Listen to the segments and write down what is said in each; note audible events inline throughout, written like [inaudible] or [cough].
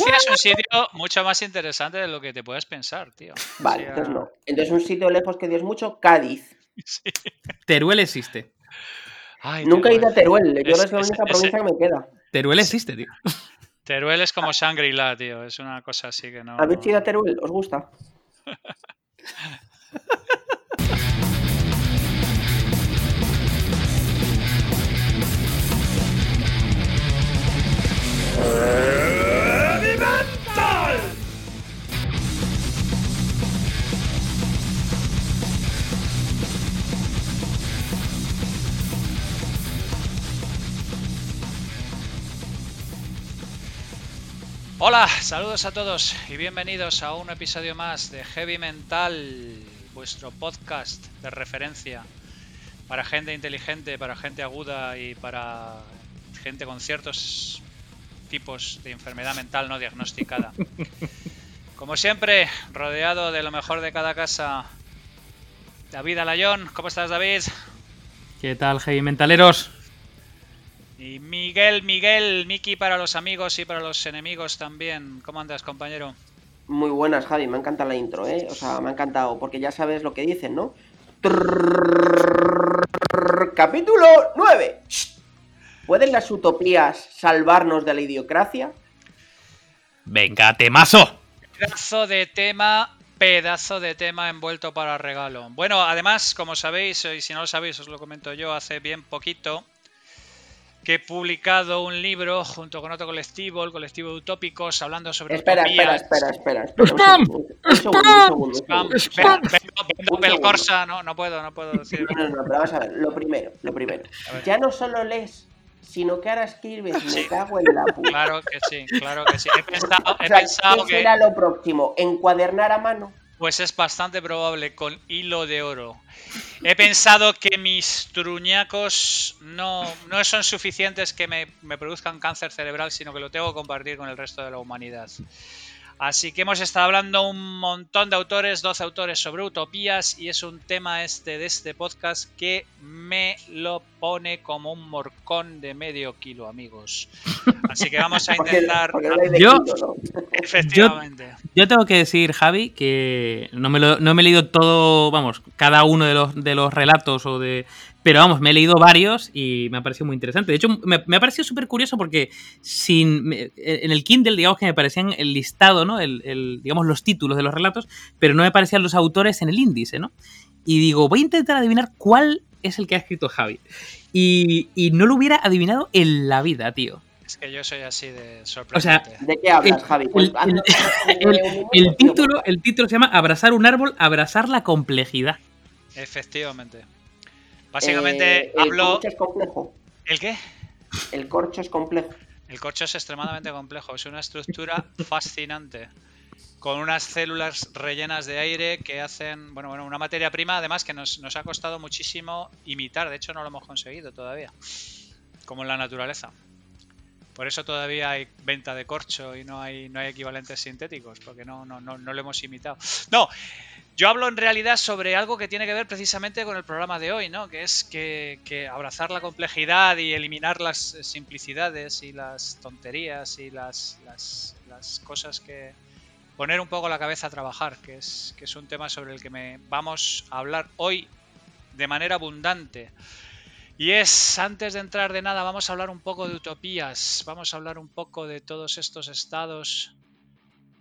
es un sitio mucho más interesante de lo que te puedes pensar, tío. Vale, entonces no. Entonces un sitio lejos que Dios mucho, Cádiz. [laughs] Teruel existe. Nunca he ido a Teruel, yo es, la única provincia que me queda. Teruel existe, tío. Teruel es como Shangri-La, tío. Es una cosa así que no. ¿Habéis ido a Teruel? ¿Os gusta? [laughs] Hola, saludos a todos y bienvenidos a un episodio más de Heavy Mental, vuestro podcast de referencia para gente inteligente, para gente aguda y para gente con ciertos tipos de enfermedad mental no diagnosticada. [laughs] Como siempre, rodeado de lo mejor de cada casa, David Alayón. ¿Cómo estás, David? ¿Qué tal, Heavy Mentaleros? Y Miguel, Miguel, Miki para los amigos y para los enemigos también. ¿Cómo andas, compañero? Muy buenas, Javi. Me encanta la intro, ¿eh? O sea, me ha encantado, porque ya sabes lo que dicen, ¿no? Capítulo 9. ¿Pueden las utopías salvarnos de la idiocracia? Venga, temazo. Pedazo de tema, pedazo de tema envuelto para regalo. Bueno, además, como sabéis, y si no lo sabéis, os lo comento yo, hace bien poquito que he publicado un libro junto con otro colectivo, el colectivo de Utópicos, hablando sobre espera, Espera, espera, espera, espera. ¡Spam! ¡Spam! ¡Spam! Vendo Corsa, no, no puedo, no puedo decir. No, no, no, pero vamos a ver, lo primero, lo primero. Ya no solo lees, sino que ahora escribes, me cago en la puta. Claro que sí, claro que sí. He pensado, he pensado ¿qué será lo próximo? ¿Encuadernar a mano? Pues es bastante probable, con hilo de oro. He pensado que mis truñacos no, no son suficientes que me, me, produzcan cáncer cerebral, sino que lo tengo que compartir con el resto de la humanidad. Así que hemos estado hablando un montón de autores, 12 autores sobre utopías, y es un tema este de este podcast que me lo pone como un morcón de medio kilo, amigos. Así que vamos a [laughs] intentar. [laughs] yo, efectivamente. Yo, tengo que decir, Javi, que no me, lo, no me he leído todo, vamos, cada uno de los, de los relatos o de pero vamos, me he leído varios y me ha parecido muy interesante. De hecho, me, ha parecido súper curioso porque sin, en el Kindle, digamos que me parecían el listado, ¿no? El, digamos, los títulos de los relatos, pero no me parecían los autores en el índice, ¿no? Y digo, voy a intentar adivinar cuál es el que ha escrito Javi. Y, no lo hubiera adivinado en la vida, tío. Es que yo soy así de sorprendente. O sea, ¿de qué hablas, Javi? [laughs] el, título, el título se llama Abrazar un árbol, abrazar la complejidad. Efectivamente. Básicamente eh, hablo. El corcho es complejo. ¿El qué? El corcho es complejo. El corcho es extremadamente complejo. Es una estructura fascinante. Con unas células rellenas de aire que hacen. Bueno, bueno, una materia prima además que nos, nos ha costado muchísimo imitar. De hecho, no lo hemos conseguido todavía. Como en la naturaleza. Por eso todavía hay venta de corcho y no hay, no hay equivalentes sintéticos, porque no, no, no, no lo hemos imitado. No, yo hablo en realidad sobre algo que tiene que ver precisamente con el programa de hoy, ¿no? Que es que, abrazar la complejidad y eliminar las simplicidades y las tonterías y las, las, cosas que... poner un poco la cabeza a trabajar, que es, que es un tema sobre el que me vamos a hablar hoy de manera abundante. Y es, antes de entrar de nada, vamos a hablar un poco de utopías, vamos a hablar un poco de todos estos estados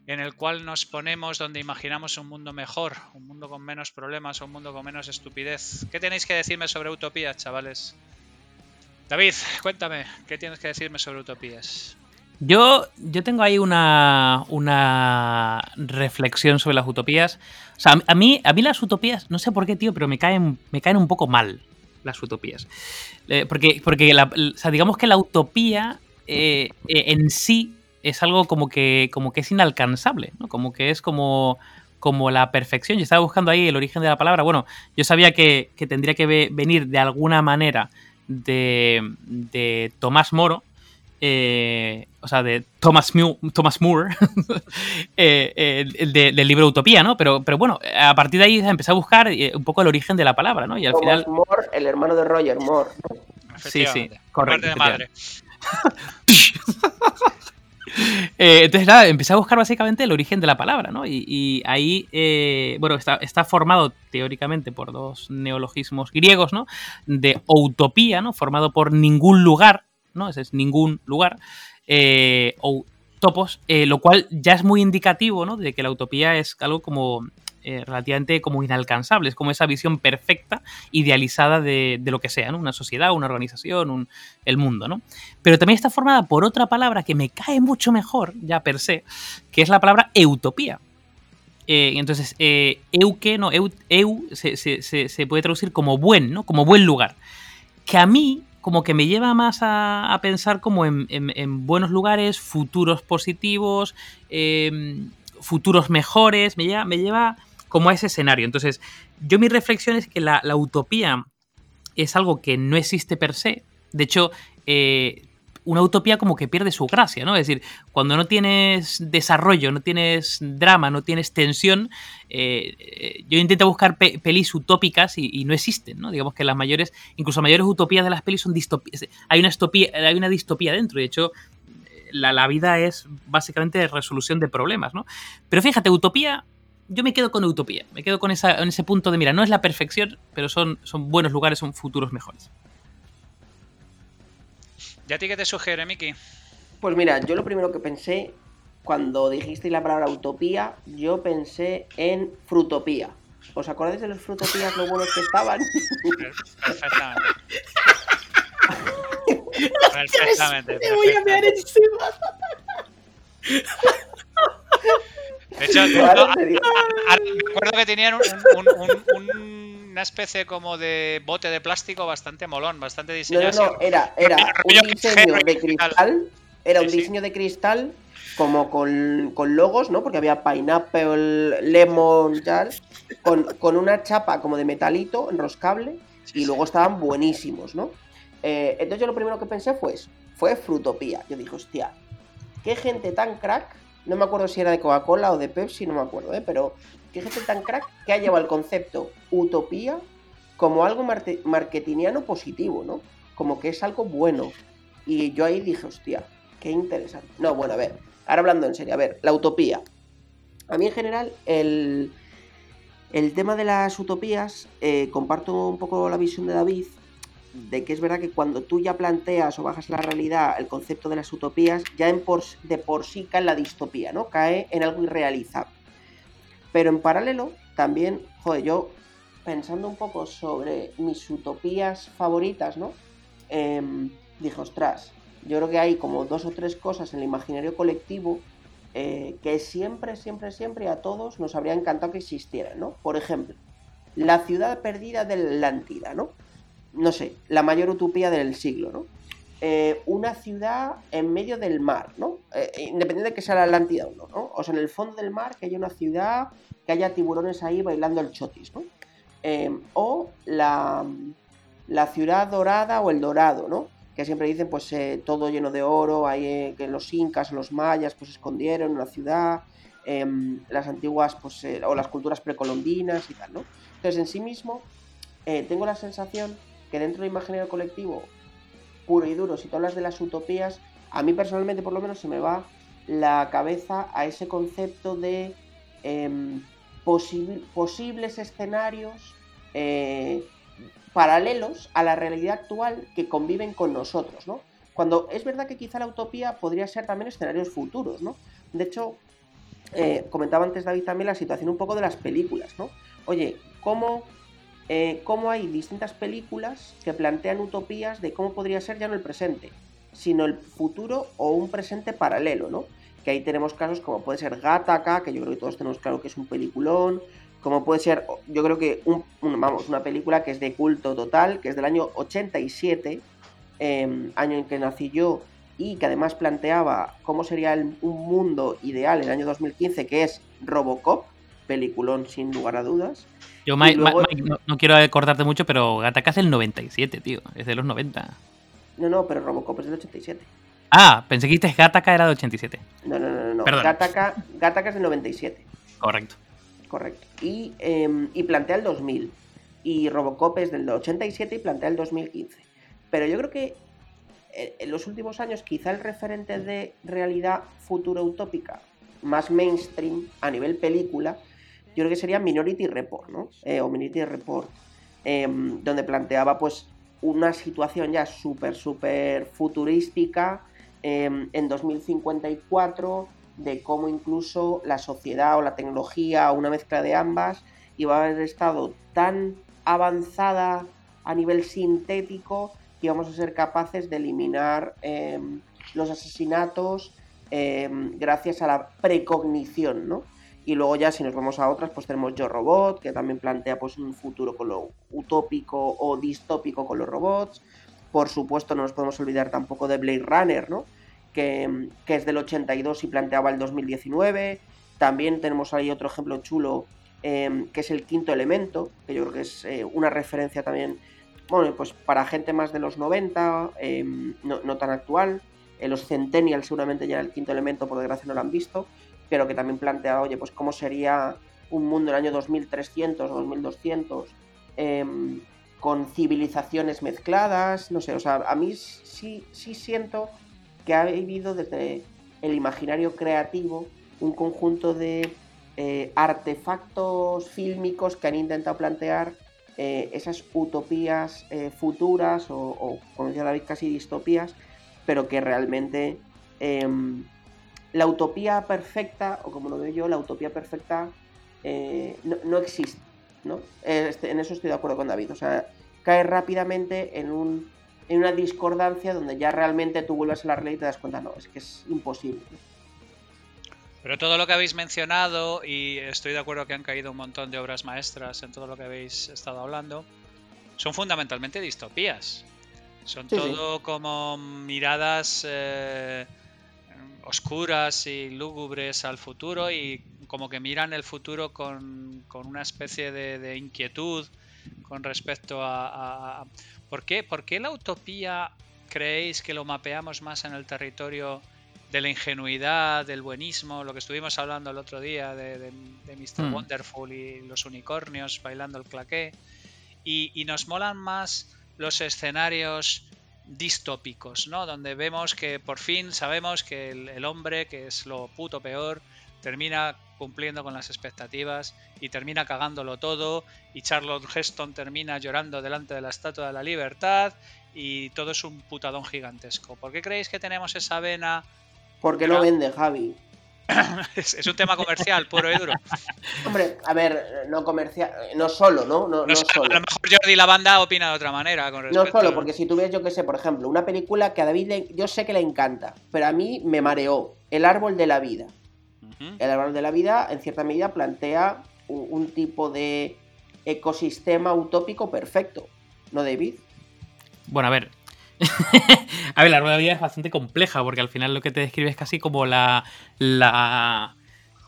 en el cual nos ponemos donde imaginamos un mundo mejor, un mundo con menos problemas, un mundo con menos estupidez. ¿Qué tenéis que decirme sobre utopías, chavales? David, cuéntame, ¿qué tienes que decirme sobre utopías? Yo, yo tengo ahí una, una reflexión sobre las utopías. O sea, a mí, a mí las utopías, no sé por qué, tío, pero me caen, me caen un poco mal las utopías. Eh, porque, porque digamos que la utopía eh, eh, en sí es algo como que, como que es inalcanzable, ¿no? Como que es como, como la perfección. Yo estaba buscando ahí el origen de la palabra. Bueno, yo sabía que, tendría que venir de alguna manera de, de Tomás Moro, eh, o sea, de Thomas, Thomas Moore, [laughs] eh, del libro Utopía, ¿no? Pero, pero bueno, a partir de ahí empecé a buscar eh, un poco el origen de la palabra, ¿no? Y al Thomas final... Moore, el hermano de Roger Moore. Sí, sí, correcto. De madre. [laughs] [laughs] Eh, entonces, nada, empecé a buscar básicamente el origen de la palabra, ¿no? Y, ahí, eh, bueno, está, formado teóricamente por dos neologismos griegos, ¿no? De utopía, ¿no? Formado por ningún lugar, ¿no? Ese es ningún lugar. Eh, o topos, lo cual ya es muy indicativo, ¿no? De que la utopía es algo como eh, relativamente como inalcanzable, es como esa visión perfecta, idealizada de, lo que sea, ¿no? Una sociedad, una organización, el mundo, ¿no? Pero también está formada por otra palabra que me cae mucho mejor, ya per se, que es la palabra utopía. Eh, entonces, eh, no, eu, se, puede traducir como buen, ¿no? Como buen lugar. Que a mí, como que me lleva más a, pensar como en, buenos lugares, futuros positivos, em, futuros mejores, me lleva, me lleva como a ese escenario. Entonces, yo mi reflexión es que la, utopía es algo que no existe per se. De hecho, eh, una utopía como que pierde su gracia, ¿no? Es decir, cuando no tienes desarrollo, no tienes drama, no tienes tensión, eh, eh, yo intento buscar pelis utópicas y, no existen, ¿no? Digamos que las mayores, incluso mayores utopías de las pelis son distopías. Hay una, hay una distopía dentro, de hecho, la, la, vida es básicamente resolución de problemas, ¿no? Pero fíjate, utopía yo me quedo con Utopía, me quedo con esa, en ese punto de mira, no es la perfección, pero son, son buenos lugares, son futuros mejores. ¿Y a ti qué te sugiere, Miki? Pues mira, yo lo primero que pensé cuando dijiste la palabra utopía, yo pensé en frutopía. ¿Os acordáis de los frutopías lo buenos que estaban? Perfectamente. Perfectamente. [laughs] Me voy a ver encima. [laughs] De hecho, [laughs] recuerdo que tenían una especie como de bote de plástico bastante molón, bastante diseñado. No, no, era, era un diseño de cristal. Era un diseño de cristal como con, logos, ¿no? Porque había pineapple, lemon, tal, con, con, una chapa como de metalito enroscable y luego estaban buenísimos, ¿no? Eh, entonces yo lo primero que pensé fue fue Frutopía. Yo dije, hostia, qué gente tan crack no me acuerdo si era de Coca-Cola o de Pepsi, no me acuerdo, ¿eh? pero gente tan crack que ha llevado el concepto utopía como algo marketingiano positivo, ¿no? Como que es algo bueno. Y yo ahí dije, hostia, qué interesante. No, bueno, a ver, ahora hablando en serio, a ver, la utopía. A mí en general, el, el tema de las utopías, eh, comparto un poco la visión de David, de que es verdad que cuando tú ya planteas o bajas la realidad el concepto de las utopías, ya en de por sí cae en la distopía, ¿no? Cae en algo irrealizable. Pero en paralelo, también, joder, yo pensando un poco sobre mis utopías favoritas, ¿no? Em, dije, ostras, yo creo que hay como dos o tres cosas en el imaginario colectivo eh, que siempre, siempre, siempre a todos nos habría encantado que existieran, ¿no? Por ejemplo, la ciudad perdida de la Atlántida, ¿no? No sé, la mayor utopía del siglo, ¿no? Eh, una ciudad en medio del mar, ¿no? Eh, independiente de que sea la Atlántida o no, ¿no? O sea, en el fondo del mar, que haya una ciudad, que haya tiburones ahí bailando el chotis, ¿no? Eh, o la, la, ciudad dorada o el dorado, ¿no? Que siempre dicen, pues, todo lleno de oro, hay que los incas, los mayas, pues, escondieron una ciudad, em, las antiguas, pues, o las culturas precolombinas y tal, ¿no? Entonces, en sí mismo, tengo la sensación que dentro del imaginario colectivo puro y duro, si tú hablas de las utopías, a mí personalmente por lo menos se me va la cabeza a ese concepto de em, posibles escenarios eh, paralelos a la realidad actual que conviven con nosotros, ¿no? Cuando es verdad que quizá la utopía podría ser también escenarios futuros, ¿no? De hecho, eh, comentaba antes David también la situación un poco de las películas, ¿no? Oye, ¿cómo eh, cómo hay distintas películas que plantean utopías de cómo podría ser ya no el presente, sino el futuro o un presente paralelo, ¿no? Que ahí tenemos casos como puede ser Gattaca, que yo creo que todos tenemos claro que es un peliculón, como puede ser, yo creo que, un, vamos, una película que es de culto total, que es del año 87, em, año en que nací yo, y que además planteaba cómo sería un mundo ideal en el año 2015, que es Robocop, peliculón sin lugar a dudas. Yo, Mike, no, quiero acordarte mucho, pero Gattaca es del 97, tío. Es de los 90. No, no, pero Robocop es del 87. Ah, pensé que Gattaca era del 87. No, no, no, no. Gattaca, es del 97. Correcto. Correcto. Y, em, y plantea el 2000. Y Robocop es del 87 y plantea el 2015. Pero yo creo que eh, en los últimos años quizá el referente de realidad futura utópica más mainstream a nivel película, yo creo que sería Minority Report, ¿no? Eh, o Minority Report, em, donde planteaba pues una situación ya súper, súper futurística em, en 2054, de cómo incluso la sociedad o la tecnología o una mezcla de ambas iba a haber estado tan avanzada a nivel sintético que íbamos a ser capaces de eliminar em, los asesinatos gracias a la precognición, ¿no? Y luego ya si nos vamos a otras, pues tenemos Yo Robot, que también plantea pues un futuro con lo utópico o distópico con los robots. Por supuesto, no nos podemos olvidar tampoco de Blade Runner, ¿no? Que, es del 82 y planteaba el 2019. También tenemos ahí otro ejemplo chulo, em, que es el quinto elemento, que yo creo que es eh, una referencia también, bueno, pues para gente más de los 90, em, no, tan actual. En los Centennials seguramente ya el quinto elemento, por desgracia, no lo han visto pero que también plantea, oye, pues cómo sería un mundo en el año 2300 o 2200 em, con civilizaciones mezcladas, no sé, o sea, a mí sí, sí siento que ha vivido desde el imaginario creativo un conjunto de eh, artefactos fílmicos que han intentado plantear eh, esas utopías eh, futuras o, como decía David, casi distopías, pero que realmente em, la utopía perfecta, o como lo veo yo, la utopía perfecta eh, no, existe. ¿no? Este, en eso estoy de acuerdo con David. O sea, cae rápidamente en, un, en una discordancia donde ya realmente tú vuelves a la realidad y te das cuenta, no, es que es imposible. Pero todo lo que habéis mencionado, y estoy de acuerdo que han caído un montón de obras maestras en todo lo que habéis estado hablando, son fundamentalmente distopías. Son todo como miradas eh, oscuras y lúgubres al futuro y como que miran el futuro con, una especie de, inquietud con respecto a, ¿por, qué, ¿Por qué la utopía creéis que lo mapeamos más en el territorio de la ingenuidad, del buenismo, lo que estuvimos hablando el otro día de, de, Mr. Hmm. Wonderful y los unicornios bailando el claqué? Y, y nos molan más los escenarios distópicos, ¿no? Donde vemos que por fin sabemos que el, hombre, que es lo puto peor, termina cumpliendo con las expectativas y termina cagándolo todo y Charlotte Heston termina llorando delante de la Estatua de la Libertad y todo es un putadón gigantesco. ¿Por qué creéis que tenemos esa vena? Porque lo vende, Javi. [laughs] es, un tema comercial puro y duro. Hombre, a ver, no comercial, no solo, ¿no? No, solo. A lo mejor Jordi la banda opina de otra manera. Con no solo, porque si tú ves, yo qué sé, por ejemplo, una película que a David yo sé que le encanta, pero a mí me mareó, El árbol de la vida. El árbol de la vida, en cierta medida, plantea un tipo de ecosistema utópico perfecto, ¿no, David? Bueno, a ver, [laughs] a ver, la rueda de vida es bastante compleja porque al final lo que te describe es casi como la, la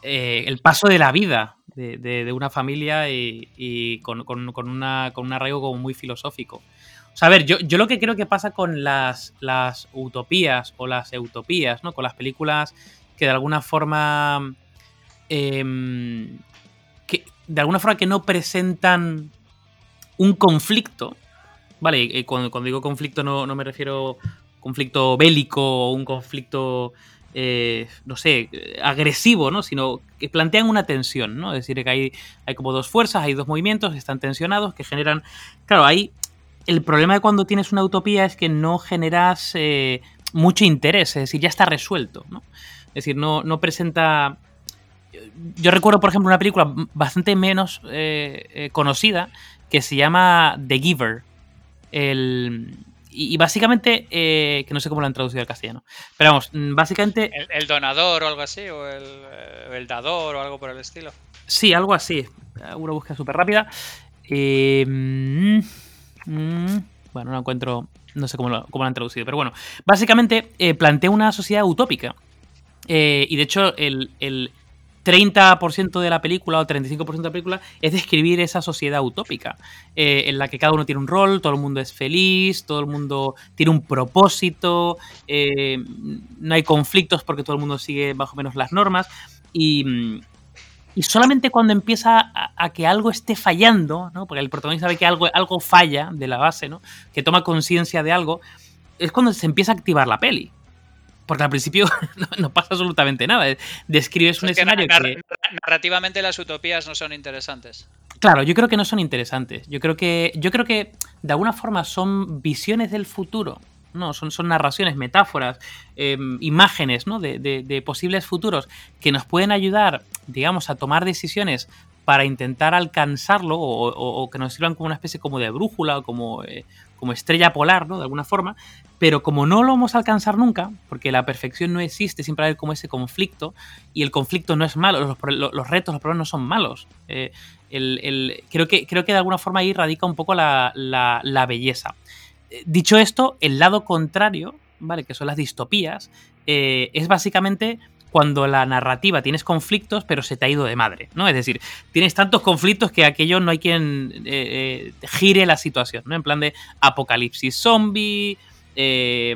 eh, el paso de la vida de, una familia y, con, una, con un arraigo como muy filosófico. O sea, a ver, yo, yo lo que creo que pasa con las, utopías o las utopías, ¿no? Con las películas que de alguna forma... Em, que de alguna forma que no presentan un conflicto, Vale, cuando, digo conflicto no, me refiero a conflicto bélico o un conflicto, eh, no sé, agresivo, ¿no? Sino que plantean una tensión, ¿no? Es decir, que hay, hay como dos fuerzas, hay dos movimientos, están tensionados, que generan... Claro, ahí el problema de cuando tienes una utopía es que no generas eh, mucho interés, es decir, ya está resuelto, ¿no? Es decir, no, no presenta... Yo recuerdo, por ejemplo, una película bastante menos eh, conocida que se llama The Giver, el, y, básicamente, eh, que no sé cómo lo han traducido al castellano, pero vamos, mm, básicamente... El, donador o algo así, o el, el, dador o algo por el estilo. Sí, algo así. Una búsqueda súper rápida. Eh, mm, mm, bueno, no encuentro, no sé cómo lo, cómo lo han traducido, pero bueno, básicamente eh, plantea una sociedad utópica. y de hecho, el, 30% de la película o 35% de la película es describir esa sociedad utópica, eh, en la que cada uno tiene un rol, todo el mundo es feliz, todo el mundo tiene un propósito, eh, no hay conflictos porque todo el mundo sigue más o menos las normas y, solamente cuando empieza a, que algo esté fallando, ¿no? porque el protagonista ve que algo, algo falla de la base, ¿no? que toma conciencia de algo, es cuando se empieza a activar la peli. Porque al principio [laughs] no, pasa absolutamente nada. Describes un escenario que... Narrativamente las utopías no son interesantes. Claro, yo creo que no son interesantes. Yo creo que, yo creo que de alguna forma son visiones del futuro. No, son, son narraciones, metáforas, em, imágenes ¿no? de, posibles futuros que nos pueden ayudar, digamos, a tomar decisiones para intentar alcanzarlo o, que nos sirvan como una especie como de brújula o como, eh, como estrella polar, ¿no? De alguna forma. Pero como no lo vamos a alcanzar nunca, porque la perfección no existe, siempre hay como ese conflicto, y el conflicto no es malo, los, retos, los problemas no son malos. Eh, creo, que, creo que de alguna forma ahí radica un poco la, la belleza. Eh, dicho esto, el lado contrario, ¿vale? Que son las distopías, es básicamente cuando la narrativa tienes conflictos, pero se te ha ido de madre, ¿no? Es decir, tienes tantos conflictos que aquello no hay quien eh, eh, gire la situación, ¿no? En plan de apocalipsis zombie, eh,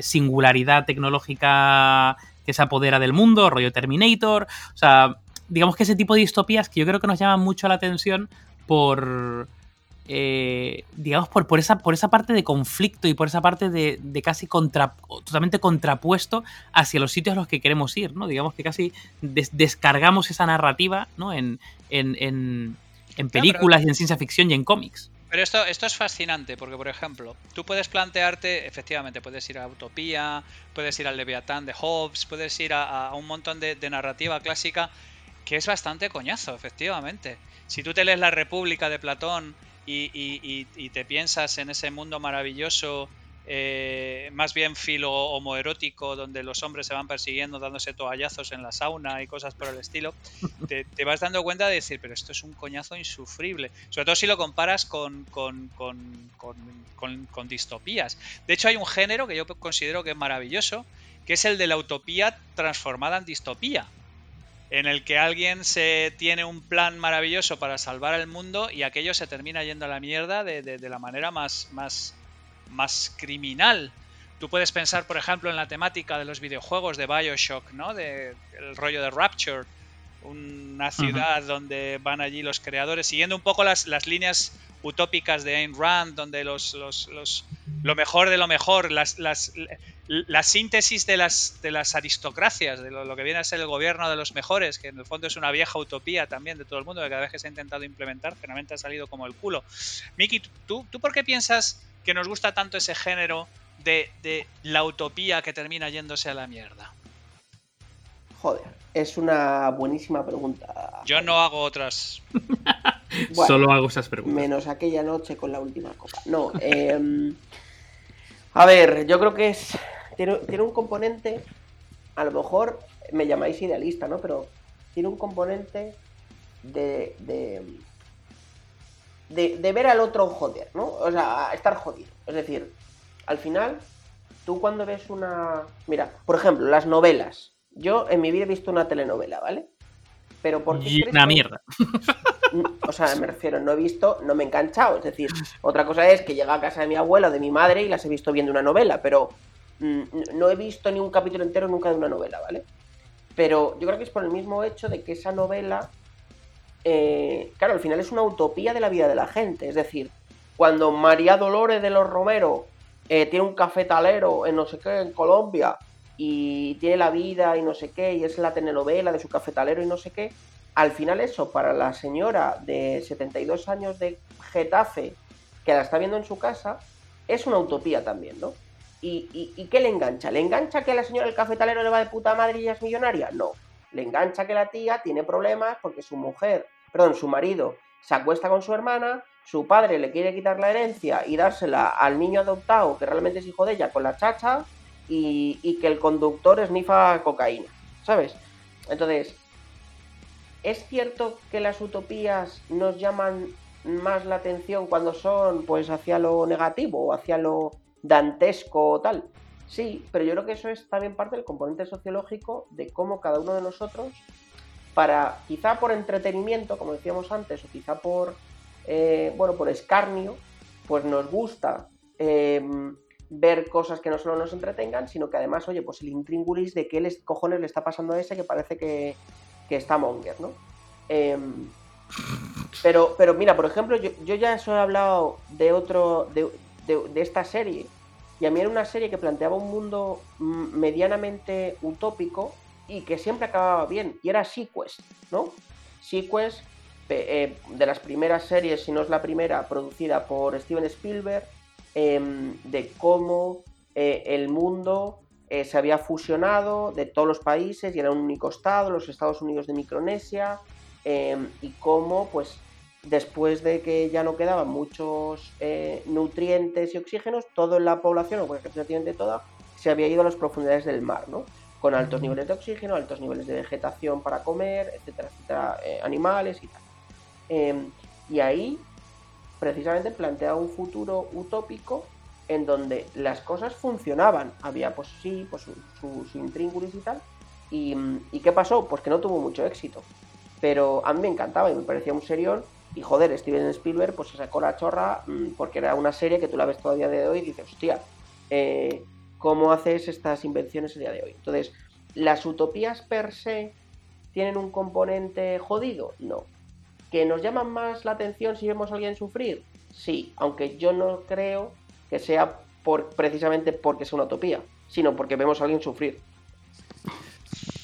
singularidad tecnológica que se apodera del mundo, rollo Terminator, o sea, digamos que ese tipo de distopías que yo creo que nos llaman mucho la atención por eh, digamos, por, por, esa, por esa parte de conflicto y por esa parte de, casi contra, totalmente contrapuesto hacia los sitios a los que queremos ir, ¿no? Digamos que casi descargamos esa narrativa, ¿no? En, en, películas y en ciencia ficción y en cómics. Pero esto, esto es fascinante, porque por ejemplo, tú puedes plantearte, efectivamente, puedes ir a Utopía, puedes ir al Leviatán de Hobbes, puedes ir a, un montón de, de narrativa clásica que es bastante coñazo, efectivamente. Si tú te lees La República de Platón y, te piensas en ese mundo maravilloso, eh, más bien filo homoerótico, donde los hombres se van persiguiendo, dándose toallazos en la sauna y cosas por el estilo, te, vas dando cuenta de decir, pero esto es un coñazo insufrible. Sobre todo si lo comparas con, con, con distopías. De hecho, hay un género que yo considero que es maravilloso, que es el de la utopía transformada en distopía en el que alguien se tiene un plan maravilloso para salvar el mundo y aquello se termina yendo a la mierda de, la manera más, más, más criminal. Tú puedes pensar, por ejemplo, en la temática de los videojuegos de Bioshock, ¿no? De el rollo de Rapture, una ciudad donde van allí los creadores, siguiendo un poco las, las líneas utópicas de Ayn Rand, donde los, los, los, lo mejor de lo mejor, las, las, la síntesis de las, de las aristocracias, de lo, que viene a ser el gobierno de los mejores, que en el fondo es una vieja utopía también de todo el mundo, que cada vez que se ha intentado implementar, generalmente ha salido como el culo. Miki, ¿tú, ¿tú por qué piensas que nos gusta tanto ese género de, de la utopía que termina yéndose a la mierda? Joder, es una buenísima pregunta. Yo no hago otras. [laughs] Solo hago esas preguntas. Menos aquella noche con la última copa. No, eh, a ver, yo creo que es. Tiene, un componente. A lo mejor me llamáis idealista, ¿no? Pero tiene un componente de, de, de, ver al otro joder, ¿no? O sea, estar jodido. Es decir, al final, tú cuando ves una. Mira, por ejemplo, las novelas. Yo en mi vida he visto una telenovela, ¿vale? Pero por Y una mierda. [laughs] O sea, me refiero, no he visto, no me he enganchado. Es decir, otra cosa es que llega a casa de mi abuela o de mi madre y las he visto viendo una novela, pero no he visto ni un capítulo entero nunca de una novela, ¿vale? Pero yo creo que es por el mismo hecho de que esa novela, eh, claro, al final es una utopía de la vida de la gente. Es decir, cuando María Dolores de los Romero eh, tiene un cafetalero en no sé qué, en Colombia, y tiene la vida y no sé qué, y es la telenovela de su cafetalero y no sé qué, al final eso, para la señora de 72 años de Getafe, que la está viendo en su casa, es una utopía también, ¿no? ¿Y, y, qué le engancha? ¿Le engancha que la señora del cafetalero le va de puta madre y ella es millonaria? No. Le engancha que la tía tiene problemas porque su mujer, perdón, su marido se acuesta con su hermana, su padre le quiere quitar la herencia y dársela al niño adoptado, que realmente es hijo de ella, con la chacha, y, que el conductor esnifa cocaína, ¿sabes? Entonces, ¿es cierto que las utopías nos llaman más la atención cuando son pues hacia lo negativo o hacia lo dantesco o tal? Sí, pero yo creo que eso es también parte del componente sociológico de cómo cada uno de nosotros, para quizá por entretenimiento, como decíamos antes, o quizá por eh, bueno, por escarnio, pues nos gusta eh, ver cosas que no solo nos entretengan, sino que además, oye, pues el intríngulis de qué les, cojones le está pasando a ese que parece que, está Monger, ¿no? Em, pero, pero mira, por ejemplo, yo, ya os he hablado de otro, de, esta serie, Y a mí era una serie que planteaba un mundo mm, medianamente utópico y que siempre acababa bien. Y era Sequest, ¿no? Sequest, eh, de las primeras series, si no es la primera, producida por Steven Spielberg, em, de cómo eh, el mundo eh, se había fusionado de todos los países y era un único estado, los Estados Unidos de Micronesia, em, y cómo, pues, después de que ya no quedaban muchos nutrientes y oxígenos, toda la población, o prácticamente toda, se había ido a las profundidades del mar, ¿no? Con altos niveles de oxígeno, altos niveles de vegetación para comer, etcétera, etcétera, animales y tal. Em, y ahí, precisamente, plantea un futuro utópico en donde las cosas funcionaban. Había, pues sí, pues su, su, intríngulis y tal. Y, qué pasó? Pues que no tuvo mucho éxito. Pero a mí me encantaba y me parecía un serión. Y joder, Steven Spielberg pues se sacó la chorra mm, porque era una serie que tú la ves todavía de hoy y dices, hostia, eh, ¿cómo haces estas invenciones el día de hoy? Entonces, ¿las utopías per se tienen un componente jodido? No. ¿Que nos llaman más la atención si vemos a alguien sufrir? Sí, aunque yo no creo que sea por, precisamente porque sea una utopía, sino porque vemos a alguien sufrir.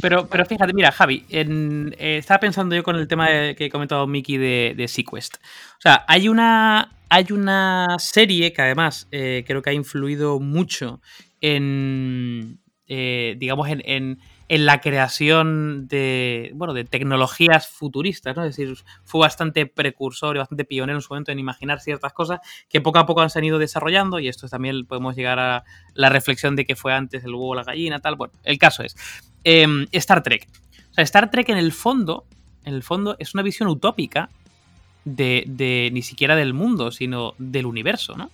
Pero, pero fíjate, mira, Javi, eh, estaba pensando yo con el tema que he comentado Mickey de, de Sequest. O sea, hay una, hay una serie que además eh, creo que ha influido mucho en, eh, digamos, en en la creación de, bueno, de tecnologías futuristas, ¿no? Es decir, fue bastante precursor y bastante pionero en su momento en imaginar ciertas cosas que poco a poco han ido desarrollando y esto también podemos llegar a la reflexión de que fue antes el huevo la gallina, tal. Bueno, el caso es em, Star Trek. O sea, Star Trek en el fondo, en el fondo es una visión utópica de, de ni siquiera del mundo, sino del universo, ¿no?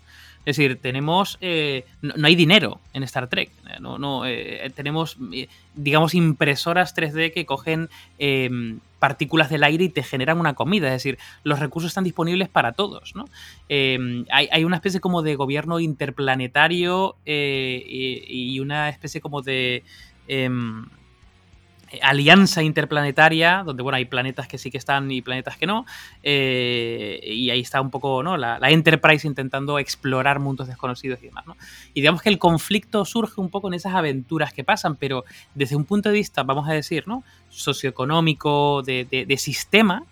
Es decir, tenemos. Eh, no, hay dinero en Star Trek. No, no, eh, tenemos, eh, digamos, impresoras 3D que cogen em, partículas del aire y te generan una comida. Es decir, los recursos están disponibles para todos. ¿no? Em, hay, una especie como de gobierno interplanetario y, una especie como de alianza interplanetaria, donde bueno, hay planetas que sí que están y planetas que no, eh, y ahí está un poco ¿no? La, Enterprise intentando explorar mundos desconocidos y demás. ¿no? Y digamos que el conflicto surge un poco en esas aventuras que pasan, pero desde un punto de vista, vamos a decir, ¿no? socioeconómico, de, de, sistema,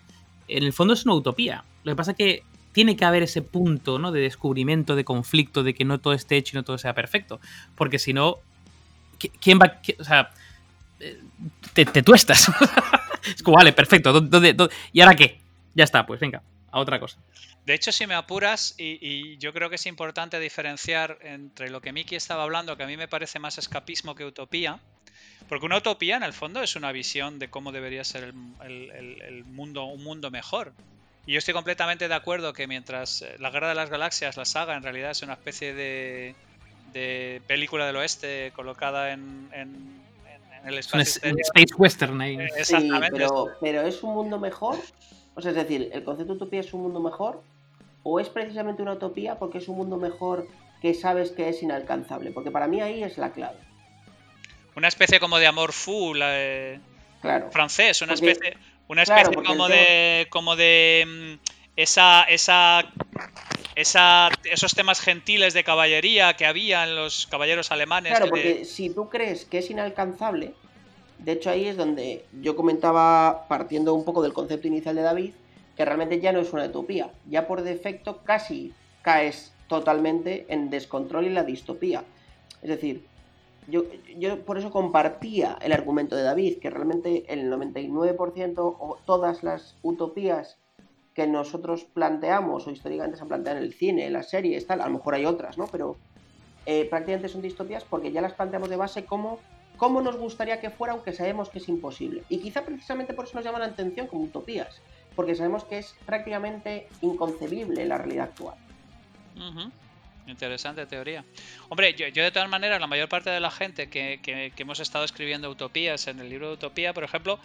en el fondo es una utopía. Lo que pasa es que tiene que haber ese punto ¿no? de descubrimiento, de conflicto, de que no todo esté hecho y no todo sea perfecto. Porque si no, ¿quién va? O sea, te, tuestas. [laughs] es como, vale, perfecto. y ahora qué? Ya está, pues venga, a otra cosa. De hecho, si me apuras, y, yo creo que es importante diferenciar entre lo que Miki estaba hablando, que a mí me parece más escapismo que utopía, porque una utopía en el fondo es una visión de cómo debería ser el, mundo, un mundo mejor. Y yo estoy completamente de acuerdo que mientras eh, la Guerra de las Galaxias, la saga, en realidad es una especie de, película del oeste colocada en el Space Western ahí. Eh, sí, pero, pero ¿es un mundo mejor? O sea, es decir, ¿el concepto de utopía es un mundo mejor? ¿O es precisamente una utopía porque es un mundo mejor que sabes que es inalcanzable? Porque para mí ahí es la clave. Una especie como de amor full eh, claro. francés, una especie, una especie como, de, como de mm, esa, esa esos temas gentiles de caballería que había en los caballeros alemanes. Claro, porque si tú crees que es inalcanzable, de hecho ahí es donde yo comentaba, partiendo un poco del concepto inicial de David, que realmente ya no es una utopía, ya por defecto casi caes totalmente en descontrol y la distopía. Es decir, yo, yo por eso compartía el argumento de David, que realmente el 99% o todas las utopías que nosotros planteamos o históricamente se han planteado en el cine, en las series, tal, a lo mejor hay otras, ¿no? Pero eh, prácticamente son distopías porque ya las planteamos de base como cómo nos gustaría que fuera, aunque sabemos que es imposible. Y quizá precisamente por eso nos llaman la atención como utopías, porque sabemos que es prácticamente inconcebible la realidad actual. Interesante teoría. Hombre, yo, de todas maneras, la mayor parte de la gente que, que, hemos estado escribiendo utopías en el libro de Utopía, por ejemplo,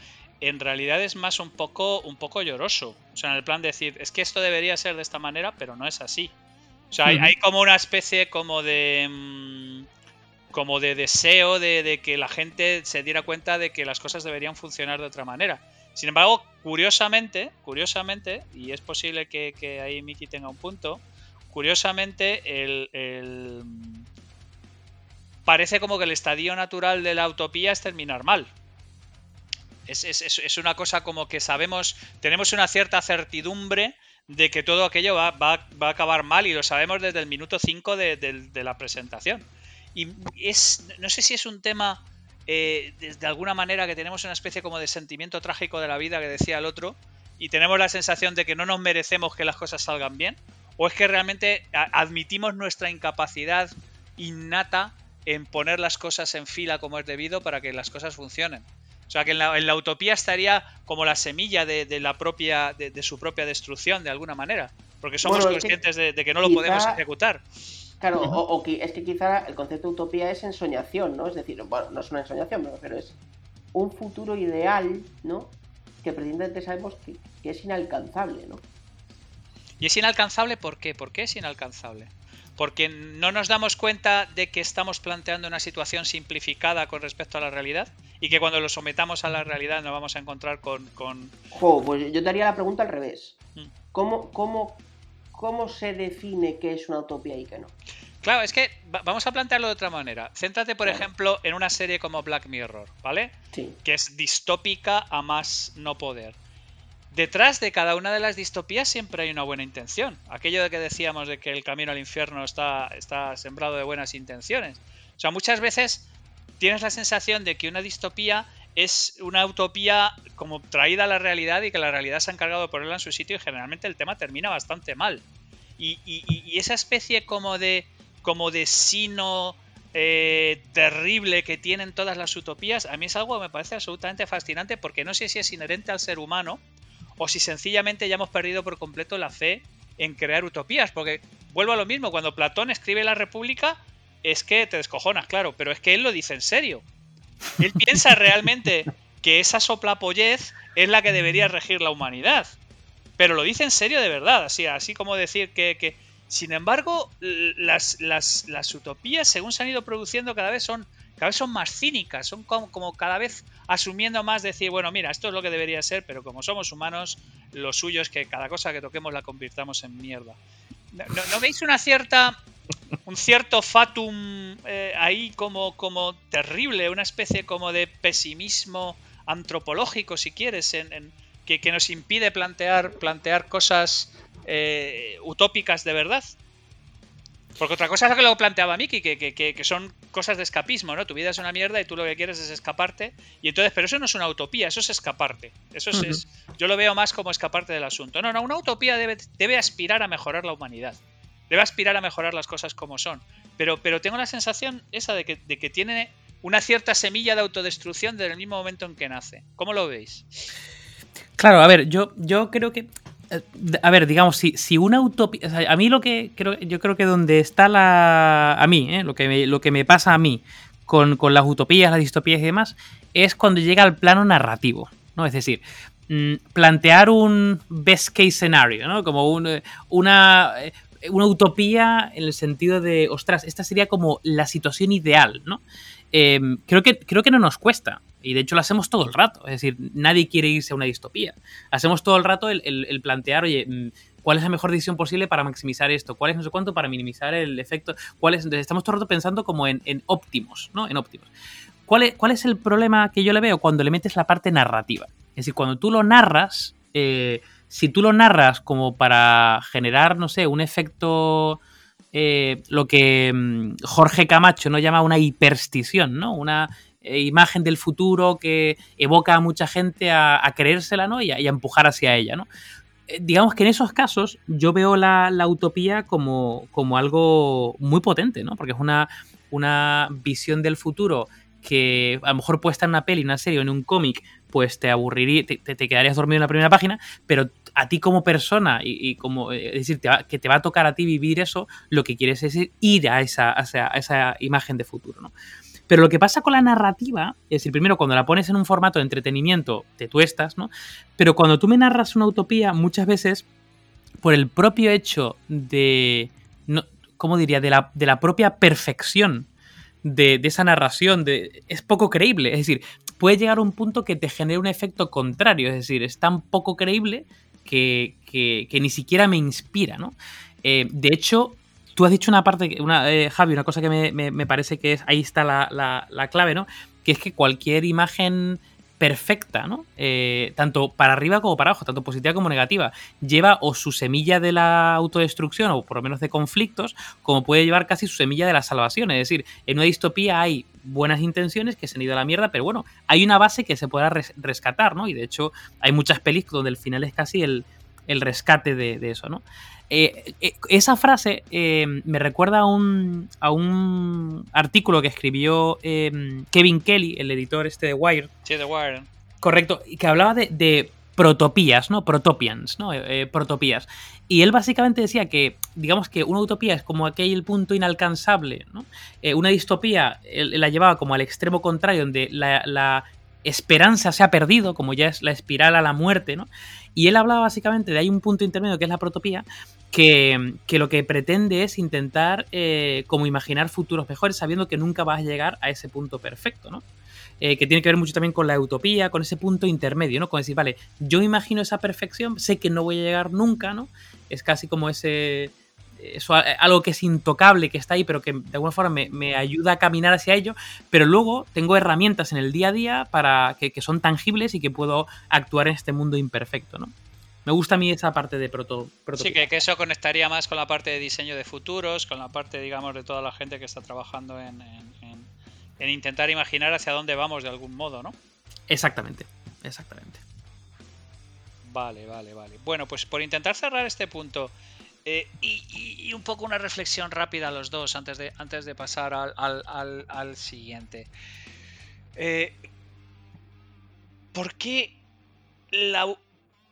en realidad es más un poco, un poco lloroso. O sea, en el plan de decir, es que esto debería ser de esta manera, pero no es así. O sea, hay, como una especie como de... Mm, como de deseo de, que la gente se diera cuenta de que las cosas deberían funcionar de otra manera. Sin embargo, curiosamente, curiosamente, y es posible que, que ahí Miki tenga un punto, curiosamente el, parece como que el estadio natural de la utopía es terminar mal. Es, una cosa como que sabemos, tenemos una cierta certidumbre de que todo aquello va, a acabar mal y lo sabemos desde el minuto 5 de, la presentación. Y es, no sé si es un tema eh, de, alguna manera que tenemos una especie como de sentimiento trágico de la vida que decía el otro y tenemos la sensación de que no nos merecemos que las cosas salgan bien o es que realmente admitimos nuestra incapacidad innata en poner las cosas en fila como es debido para que las cosas funcionen. O sea que en la, utopía estaría como la semilla de, la propia, de, su propia destrucción, de alguna manera. Porque somos conscientes de, que no lo podemos ejecutar. Claro, o, es que quizá el concepto de utopía es ensoñación, ¿no? Es decir, bueno, no es una ensoñación, pero es un futuro ideal, ¿no? Que precisamente sabemos que, que es inalcanzable, ¿no? ¿Y es inalcanzable por qué? ¿Por qué es inalcanzable? Porque no nos damos cuenta de que estamos planteando una situación simplificada con respecto a la realidad y que cuando lo sometamos a la realidad nos vamos a encontrar con... con... pues yo te haría la pregunta al revés. Mm. ¿Cómo, cómo, ¿Cómo se define qué es una utopía y qué no? Claro, es que vamos a plantearlo de otra manera. Céntrate, por ejemplo, en una serie como Black Mirror, ¿vale? Sí. Que es distópica a más no poder detrás de cada una de las distopías siempre hay una buena intención. Aquello de que decíamos de que el camino al infierno está, está sembrado de buenas intenciones. O sea, muchas veces tienes la sensación de que una distopía es una utopía como traída a la realidad y que la realidad se ha encargado de ponerla en su sitio y generalmente el tema termina bastante mal. Y, esa especie como de, como de sino eh, terrible que tienen todas las utopías, a mí es algo que me parece absolutamente fascinante porque no sé si es inherente al ser humano o si sencillamente ya hemos perdido por completo la fe en crear utopías. Porque vuelvo a lo mismo, cuando Platón escribe la República, es que te descojonas, claro, pero es que él lo dice en serio. Él [laughs] piensa realmente que esa soplapollez es la que debería regir la humanidad. Pero lo dice en serio de verdad, así, así como decir que, sin embargo, las, las, las, utopías, según se han ido produciendo, cada vez son cada vez son más cínicas, son como, cada vez asumiendo más decir, bueno, mira, esto es lo que debería ser, pero como somos humanos, lo suyo es que cada cosa que toquemos la convirtamos en mierda. ¿No, veis una cierta un cierto fatum eh, ahí como, como terrible, una especie como de pesimismo antropológico, si quieres, en, que, nos impide plantear, plantear cosas eh, utópicas de verdad? Porque otra cosa es lo que lo planteaba Miki, que, que, son cosas de escapismo, ¿no? Tu vida es una mierda y tú lo que quieres es escaparte. Y entonces, pero eso no es una utopía, eso es escaparte. Eso es, yo lo veo más como escaparte del asunto. No, no, una utopía debe, debe aspirar a mejorar la humanidad. Debe aspirar a mejorar las cosas como son. Pero, pero tengo la sensación esa de que, de que tiene una cierta semilla de autodestrucción desde el mismo momento en que nace. ¿Cómo lo veis? Claro, a ver, yo, yo creo que a ver, digamos, si, si una utopía. a mí lo que creo, yo creo que donde está la. A mí, ¿eh? lo, que me, lo que me pasa a mí con, las utopías, las distopías y demás, es cuando llega al plano narrativo. ¿no? Es decir, mm, plantear un best case scenario, ¿no? Como una, una utopía en el sentido de, ostras, esta sería como la situación ideal, ¿no? Em, creo, que, creo que no nos cuesta. Y de hecho lo hacemos todo el rato. Es decir, nadie quiere irse a una distopía. Hacemos todo el rato el, plantear, oye, mm, ¿cuál es la mejor decisión posible para maximizar esto? ¿Cuál es no sé cuánto para minimizar el efecto? ¿Cuál es? Entonces estamos todo el rato pensando como en, óptimos, ¿no? En óptimos. ¿Cuál es, ¿Cuál es, el problema que yo le veo cuando le metes la parte narrativa? Es decir, cuando tú lo narras, eh, si tú lo narras como para generar, no sé, un efecto... Eh, lo que mm, Jorge Camacho no llama una hiperstición, ¿no? Una imagen del futuro que evoca a mucha gente a, creérsela ¿no? y, a, empujar hacia ella. ¿no? Eh, digamos que en esos casos yo veo la, utopía como, como, algo muy potente, ¿no? porque es una, una visión del futuro que a lo mejor puesta en una peli, una serie o en un cómic, pues te aburriría, te, quedarías dormido en la primera página, pero a ti como persona y, como, eh, decir, que te va a tocar a ti vivir eso, lo que quieres es ir a esa, a esa imagen de futuro, ¿no? Pero lo que pasa con la narrativa, es decir, primero cuando la pones en un formato de entretenimiento, te tuestas, ¿no? Pero cuando tú me narras una utopía, muchas veces, por el propio hecho de, no, ¿cómo diría?, de la, de la propia perfección de, esa narración, de, es poco creíble. Es decir, puede llegar a un punto que te genere un efecto contrario, es decir, es tan poco creíble que, que, ni siquiera me inspira, ¿no? Eh, de hecho, tú has dicho una parte, una, eh, Javi, una cosa que me, parece que es, ahí está la, la clave, ¿no? Que es que cualquier imagen perfecta, ¿no? Eh, tanto para arriba como para abajo, tanto positiva como negativa. Lleva o su semilla de la autodestrucción, o por lo menos de conflictos, como puede llevar casi su semilla de la salvación. Es decir, en una distopía hay buenas intenciones que se han ido a la mierda, pero bueno, hay una base que se pueda rescatar, ¿no? Y de hecho, hay muchas películas donde el final es casi el, rescate de, de, eso, ¿no? Eh, eh, esa frase eh, me recuerda a un, a un artículo que escribió Kevin Kelly, el editor este de Wire. Sí, de Wire. Correcto, que hablaba de, protopías, ¿no? Protopians, ¿no? protopías. Y él básicamente decía que, digamos que una utopía es como aquel punto inalcanzable, ¿no? una distopía él, la llevaba como al extremo contrario, donde la, la, esperanza se ha perdido, como ya es la espiral a la muerte, ¿no? Y él hablaba básicamente de hay un punto intermedio que es la protopía, que, lo que pretende es intentar eh, como imaginar futuros mejores, sabiendo que nunca vas a llegar a ese punto perfecto, ¿no? Eh, que tiene que ver mucho también con la utopía, con ese punto intermedio, ¿no? Con decir, vale, yo imagino esa perfección, sé que no voy a llegar nunca, ¿no? Es casi como ese eso, algo que es intocable, que está ahí, pero que de alguna forma me, ayuda a caminar hacia ello, pero luego tengo herramientas en el día a día para que, son tangibles y que puedo actuar en este mundo imperfecto, ¿no? Me gusta a mí esa parte de proto, Sí, que, eso conectaría más con la parte de diseño de futuros, con la parte, digamos, de toda la gente que está trabajando en, en intentar imaginar hacia dónde vamos de algún modo, ¿no? Exactamente, exactamente. Vale, vale, vale. Bueno, pues por intentar cerrar este punto, eh, y, un poco una reflexión rápida a los dos antes de, antes de pasar al, siguiente. Eh, ¿Por qué la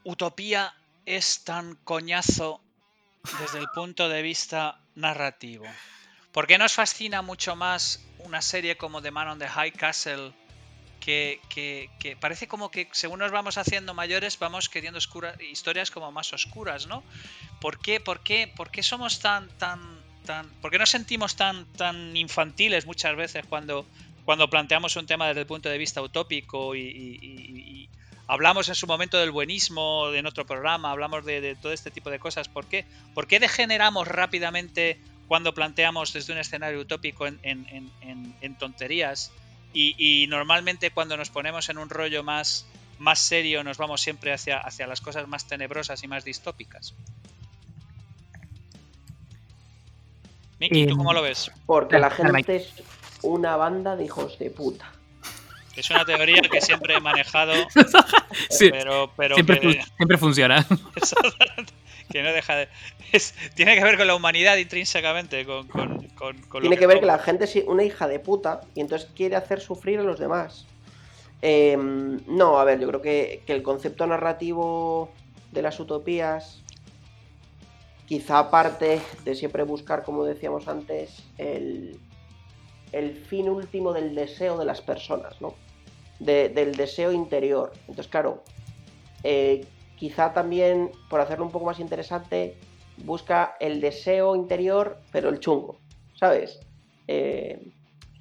utopía es tan coñazo desde el punto de vista narrativo? ¿Por qué nos fascina mucho más una serie como The Man on the High Castle que, parece como que según nos vamos haciendo mayores vamos queriendo historias como más oscuras, ¿no? ¿Por qué, por qué, por qué somos tan, tan, tan, por qué nos sentimos tan, tan infantiles muchas veces cuando, cuando planteamos un tema desde el punto de vista utópico y, hablamos en su momento del buenismo en otro programa, hablamos de, todo este tipo de cosas? ¿Por qué, ¿Por qué degeneramos rápidamente cuando planteamos desde un escenario utópico en, en tonterías? Y, normalmente cuando nos ponemos en un rollo más, más serio nos vamos siempre hacia, hacia las cosas más tenebrosas y más distópicas. Miki, ¿tú cómo lo ves? Porque la gente es una banda de hijos de puta. Es una teoría que siempre he manejado, [laughs] pero, pero siempre, siempre funciona. [laughs] que no deja de. [laughs] tiene que ver con la humanidad intrínsecamente, con, Tiene que, ver que la gente es una hija de puta y entonces quiere hacer sufrir a los demás. Em, no, a ver, yo creo que, el concepto narrativo de las utopías, quizá aparte de siempre buscar, como decíamos antes, el, el fin último del deseo de las personas, ¿no? del deseo interior. Entonces, claro, eh, quizá también, por hacerlo un poco más interesante, busca el deseo interior, pero el chungo, ¿sabes? Eh,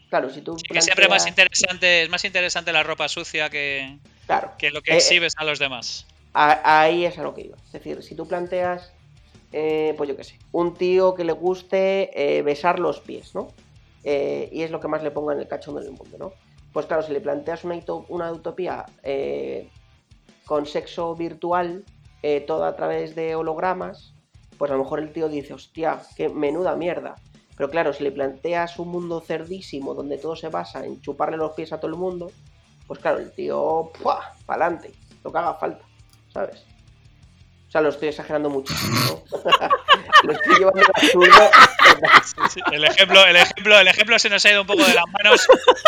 claro, si tú... que siempre más interesante, es más interesante la ropa sucia que, claro, que lo que eh, exhibes a los demás. ahí es a lo que iba. Es decir, si tú planteas, eh, pues yo qué sé, un tío que le guste besar los pies, ¿no? y es lo que más le ponga en el cachondo del mundo, ¿no? Pues claro, si le planteas una, una utopía con sexo virtual, eh, todo a través de hologramas, pues a lo mejor el tío dice, hostia, qué menuda mierda. Pero claro, si le planteas un mundo cerdísimo donde todo se basa en chuparle los pies a todo el mundo, pues claro, el tío, ¡pua! ¡Pa'lante! Lo que haga falta, ¿sabes? O sea, lo estoy exagerando mucho. [laughs] lo estoy llevando absurdo. El, ejemplo, el, ejemplo, el ejemplo se nos ha ido un poco de las manos,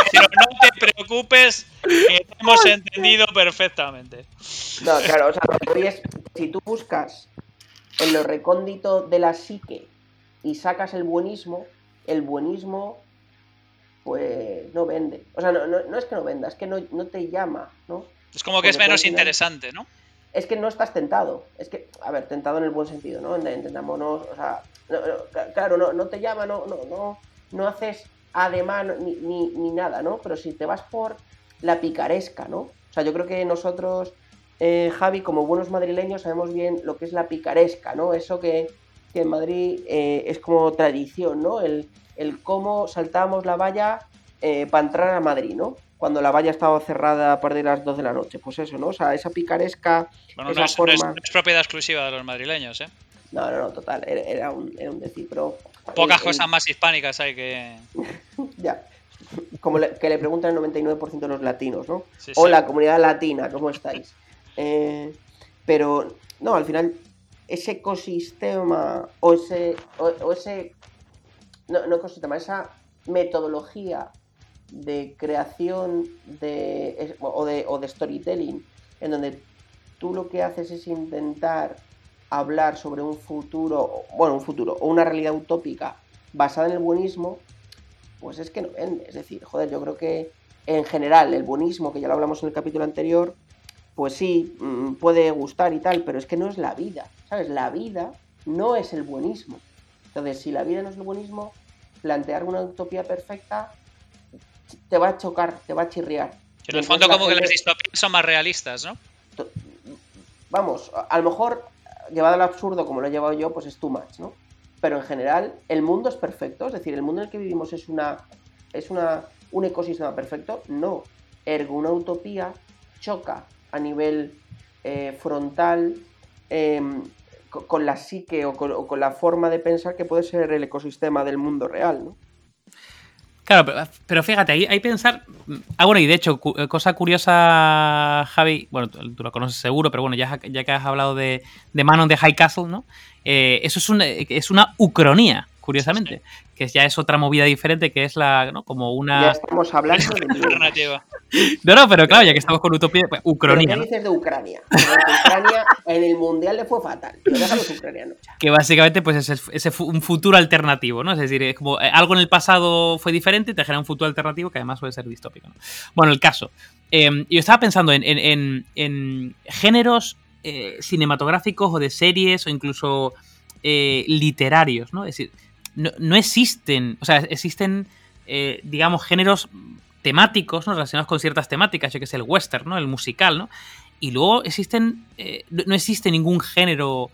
pero no te preocupes, que hemos entendido perfectamente. No, claro, o sea, lo que es, si tú buscas en lo recóndito de la psique y sacas el buenismo, el buenismo pues no vende. O sea, no, no, es que no venda, es que no, no te llama, ¿no? Es como que es menos interesante, ¿no? Es que no estás tentado. Es que, a ver, tentado en el buen sentido, ¿no? Entendámonos, o sea, claro, no, no te llama, no, no, no, no haces ademán ni, ni, nada, ¿no? Pero si te vas por la picaresca, ¿no? O sea, yo creo que nosotros, eh, Javi, como buenos madrileños, sabemos bien lo que es la picaresca, ¿no? Eso que, que en Madrid eh, es como tradición, ¿no? El, el cómo saltábamos la valla eh, para entrar a Madrid, ¿no? Cuando la valla estaba cerrada a partir de las 2 de la noche. Pues eso, ¿no? O sea, esa picaresca. Bueno, esa no, es, forma... no es- no es propiedad exclusiva de los madrileños, ¿eh? No, no, no, total. Era, un, era un decir, pero. Pocas el- el- cosas más hispánicas hay que. [laughs] Ya. Como le- que le preguntan el 99% de los latinos, ¿no? Sí, sí. Hola, comunidad latina, ¿cómo estáis? [laughs] Eh, pero, no, al final, ese ecosistema o ese. O, o ese. No, no ecosistema, esa metodología de creación de, o, de, o de storytelling, en donde tú lo que haces es intentar hablar sobre un futuro, bueno, un futuro, o una realidad utópica basada en el buenismo, pues es que no vende. Es decir, joder, yo creo que en general el buenismo, que ya lo hablamos en el capítulo anterior, pues sí, mm, puede gustar y tal, pero es que no es la vida, ¿sabes? La vida no es el buenismo. Entonces, si la vida no es el buenismo, plantear una utopía perfecta te va a chocar, te va a chirriar. En el fondo, como que las distopías son más realistas, ¿no? vamos, a- lo mejor llevado al absurdo como lo he llevado yo, pues es too much, ¿no? Pero en general el mundo es perfecto, es decir, el mundo en el que vivimos es una es una un ecosistema perfecto, no. Ergo una utopía choca a nivel eh, frontal em, co- con la psique o con, o con la forma de pensar que puede ser el ecosistema del mundo real, ¿no? Claro, pero, fíjate, ahí hay pensar. Ah, bueno, y de hecho, cu- cosa curiosa, Javi, bueno, tú, tú lo conoces seguro, pero bueno, ya, ya que has hablado de, de Man on the High Castle, ¿no? Eh, eso es, un- es una ucronía, curiosamente, que ya es otra movida diferente, que es la, ¿no? Como Ya una. estamos hablando de. [laughs] Alternativa. No, no, pero claro, ya que estamos con Utopía, pues, ¿Pero ucronía, qué ¿no? dices de Ucrania? Ucrania en el mundial le fue fatal. Pero déjalo ucranianos. ya. que básicamente pues es fu- un futuro alternativo, ¿no? Es decir, es como eh, algo en el pasado fue diferente y te genera un futuro alternativo que además suele ser distópico, ¿no? Bueno, el caso. eh, yo estaba pensando en, en- en- en géneros eh, cinematográficos o de series o incluso eh, literarios, ¿no? Es decir, no, no existen, o sea, existen, eh, digamos, géneros temáticos, ¿no? Relacionados con ciertas temáticas, yo que sé, el western, ¿no? El musical, ¿no? Y luego existen, eh, no, existe ningún género,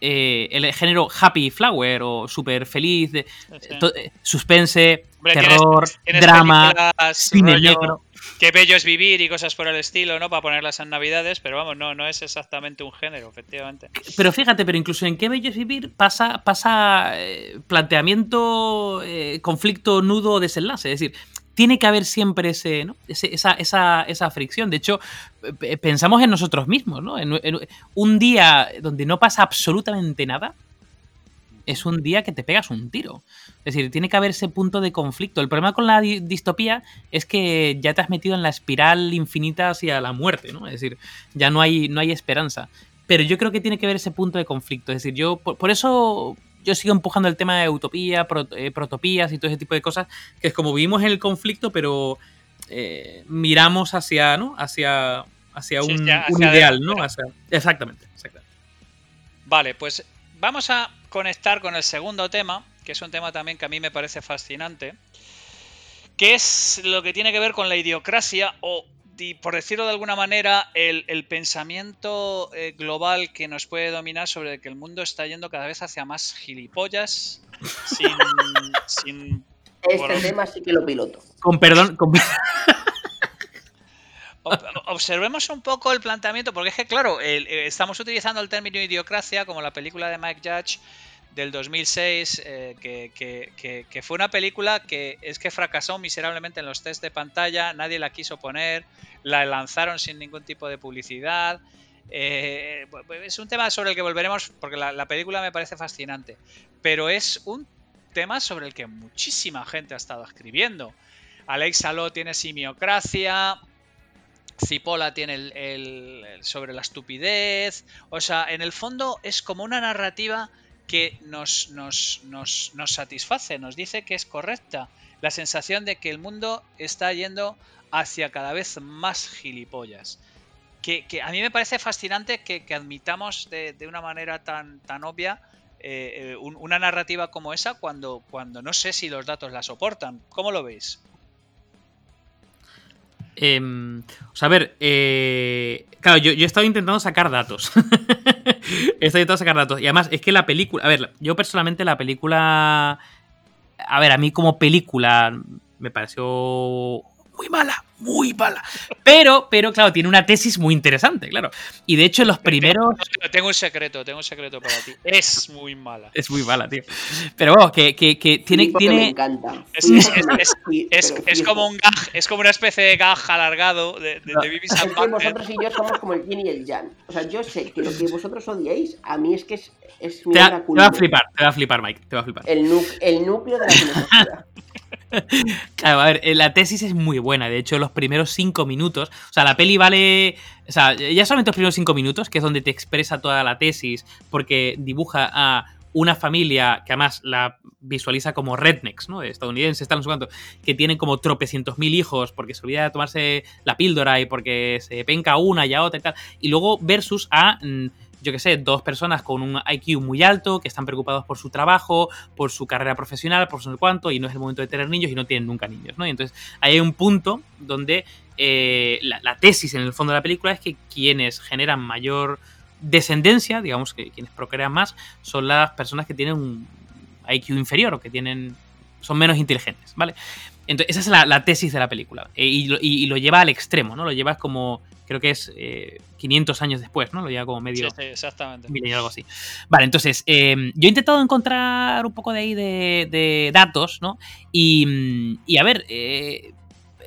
eh, el género happy flower o super feliz, de, Sí. eh, suspense, Hombre, terror, tienes drama, cine negro. Qué bello es vivir y cosas por el estilo, ¿no? Para ponerlas en Navidades, pero vamos, no, no es exactamente un género, efectivamente. Pero fíjate, pero incluso en qué bello es vivir pasa, pasa eh, planteamiento, eh, conflicto, nudo, desenlace. Es decir, tiene que haber siempre ese, ¿no? Esa, esa, esa fricción. De hecho, eh, pensamos en nosotros mismos, ¿no? En un día donde no pasa absolutamente nada, es un día que te pegas un tiro. Es decir, tiene que haber ese punto de conflicto. El problema con la di- distopía es que ya te has metido en la espiral infinita hacia la muerte, ¿no? Es decir, ya no hay, no hay esperanza. Pero yo creo que tiene que haber ese punto de conflicto. Es decir, yo por, por eso yo sigo empujando el tema de utopía, eh, protopías y todo ese tipo de cosas, que es como vivimos en el conflicto, pero eh, miramos hacia, ¿no? Hacia, hacia Sí, un, hacia- un hacia ideal, ¿no? Hacia- exactamente, exactamente. Vale, pues vamos a conectar con el segundo tema, que es un tema también que a mí me parece fascinante, que es lo que tiene que ver con la idiocracia o, por decirlo de alguna manera, el, el pensamiento eh, global que nos puede dominar sobre que el mundo está yendo cada vez hacia más gilipollas, sin... [laughs] sin Este Bueno. tema sí que lo piloto. Con perdón, con- [laughs] Observemos un poco el planteamiento, porque es que, claro, eh, estamos utilizando el término idiocracia como la película de Mike Judge del 2006, eh, que, que- fue una película que es que fracasó miserablemente en los test de pantalla, nadie la quiso poner, la lanzaron sin ningún tipo de publicidad. eh, es un tema sobre el que volveremos, porque la, la película me parece fascinante, pero es un tema sobre el que muchísima gente ha estado escribiendo. Alex Aló tiene simiocracia, Cipolla tiene el, sobre la estupidez. O sea, en el fondo es como una narrativa que nos, nos, nos, nos satisface, nos dice que es correcta. La sensación de que el mundo está yendo hacia cada vez más gilipollas. Que, que a mí me parece fascinante que, que admitamos de, de una manera tan, tan obvia eh, eh, un- una narrativa como esa cuando, cuando no sé si los datos la soportan. ¿Cómo lo veis? Em, o sea, a ver, eh, claro, yo, yo, he estado intentando sacar datos. [laughs] he estado intentando sacar datos. Y además, es que la película. A ver, yo personalmente la película. A ver, a mí como película me pareció muy mala, muy mala. Pero, pero, claro, tiene una tesis muy interesante, claro. Y de hecho, los primeros. Tengo un secreto, tengo un secreto para ti. Es muy mala. Es muy mala, tío. Pero vamos, que, que, que tiene. tiene... Me encanta. Es, es, es, es, como un gag, es como una especie de gag alargado de, de, de Es que vosotros y yo somos como el yin y el yang. O sea, yo sé que lo que vosotros odiáis, a mí es que es, es mi te, va, te va a flipar, te va a flipar, Mike. Te va a flipar. El, nu el núcleo de la filosofía. [laughs] Claro, a ver, eh, la tesis es muy buena. De hecho, los primeros cinco minutos. O sea, la peli vale. O sea, ya solamente los primeros cinco minutos, que es donde te expresa toda la tesis, porque dibuja a una familia que además la visualiza como rednecks, ¿no? Estadounidenses, tal, no sé cuánto, que tienen como tropecientos mil hijos porque se olvida de tomarse la píldora y porque se penca una y a otra y tal. Y luego versus a yo qué sé, dos personas con un IQ muy alto, que están preocupados por su trabajo, por su carrera profesional, por no sé cuánto, y no es el momento de tener niños y no tienen nunca niños, ¿no? Y entonces ahí hay un punto donde eh, la, tesis en el fondo de la película es que quienes generan mayor descendencia, digamos que quienes procrean más, son las personas que tienen un IQ inferior o que tienen son menos inteligentes, ¿vale? Entonces, esa es la, tesis de la película. E, y, lo, y, lo, lleva al extremo, ¿no? Lo lleva como, creo que es eh, 500 años después, ¿no? Lo lleva como medio... Sí, sí exactamente. Milenio, algo así. Vale, entonces, eh, yo he intentado encontrar un poco de ahí de, de datos, ¿no? Y, y a ver, eh,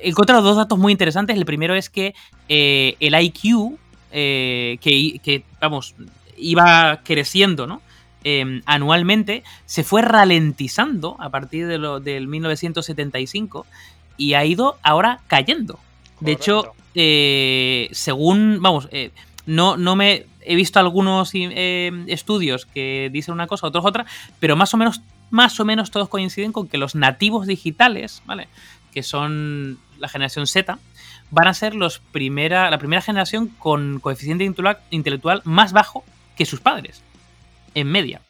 he encontrado dos datos muy interesantes. El primero es que eh, el IQ, que, que, vamos, iba creciendo, ¿no? Eh, anualmente, se fue ralentizando a partir de lo, del 1975 y ha ido ahora cayendo. De hecho, eh, según, vamos, eh, no, no me he visto algunos eh, estudios que dicen una cosa, otros otra, pero más o menos, más o menos todos coinciden con que los nativos digitales, ¿vale? Que son la generación Z, van a ser los primera, la primera generación con coeficiente intelectual más bajo que sus padres en media.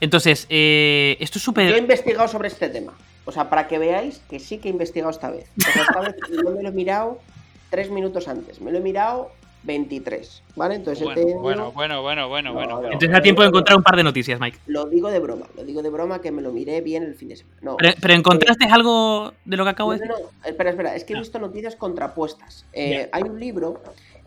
Entonces, eh, esto es súper... Yo he investigado sobre este tema. O sea, para que veáis que sí que he investigado esta vez. O sea, esta vez no me lo he mirado tres minutos antes. Me lo he mirado 23. ¿Vale? Entonces, bueno, este bueno, bueno, bueno, bueno, bueno, bueno. Entonces da tiempo de encontrar un par de noticias, Mike. Lo digo de broma. Lo digo de broma que me lo miré bien el fin de semana. No, pero, pero, ¿encontraste eh, algo de lo que acabo no, de decir? No, no, espera, espera. Es que he visto noticias contrapuestas. Eh, hay un libro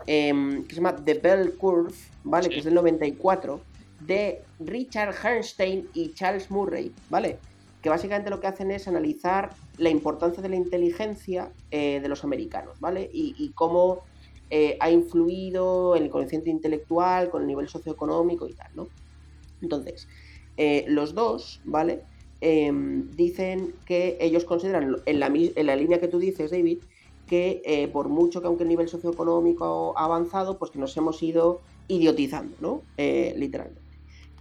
eh, que se llama The Bell Curve, ¿vale? Sí. Que es del 94 de Richard Herrnstein y Charles Murray, ¿vale? Que básicamente lo que hacen es analizar la importancia de la inteligencia eh, de los americanos, ¿vale? Y, cómo eh, ha influido en el coeficiente intelectual, con el nivel socioeconómico y tal, ¿no? Entonces, eh, los dos, ¿vale? Em, dicen que ellos consideran, en la, en la, línea que tú dices, David, que por mucho que aunque el nivel socioeconómico ha avanzado, pues que nos hemos ido idiotizando, ¿no? Literalmente.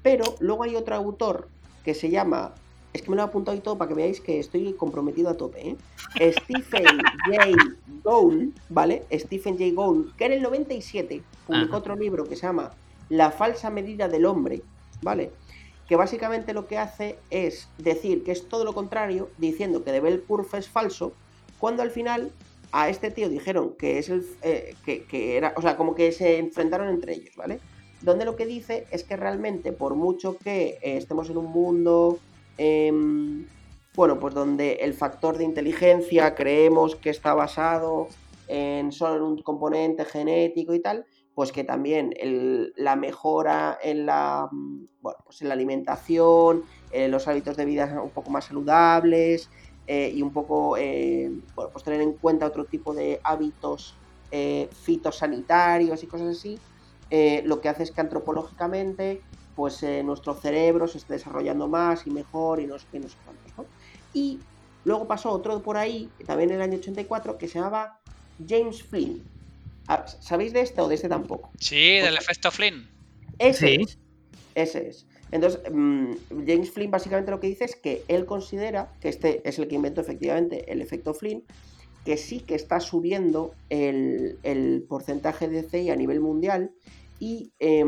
Pero luego hay otro autor que se llama. Es que me lo he apuntado y todo para que veáis que estoy comprometido a tope, ¿eh? Stephen J. Gould, ¿vale? Stephen J. Gould, que en el 97 publicó Ajá. otro libro que se llama La falsa medida del hombre, ¿vale? Que básicamente lo que hace es decir que es todo lo contrario, diciendo que The Bell Curve es falso, cuando al final a este tío dijeron que es el. Eh, que, que era. O sea, como que se enfrentaron entre ellos, ¿vale? donde lo que dice es que realmente por mucho que eh, estemos en un mundo, eh, bueno, pues donde el factor de inteligencia creemos que está basado en solo en un componente genético y tal, pues que también la mejora en la, bueno, pues en la alimentación, eh, los hábitos de vida un poco más saludables eh, y un poco, bueno, pues tener en cuenta otro tipo de hábitos fitosanitarios y cosas así, eh, lo que hace es que antropológicamente pues eh, nuestro cerebro se esté desarrollando más y mejor y no sé qué, no sé cuántos, ¿no? Y luego pasó otro por ahí, también en el año 84, que se llamaba James Flynn. Ah, ¿Sabéis de este o de este tampoco? Sí, pues, del efecto Flynn. Ese sí. es. Ese es. Entonces, mmm, James Flynn básicamente lo que dice es que él considera que este es el que inventó efectivamente el efecto Flynn, que sí que está subiendo el, el porcentaje de CI a nivel mundial y eh,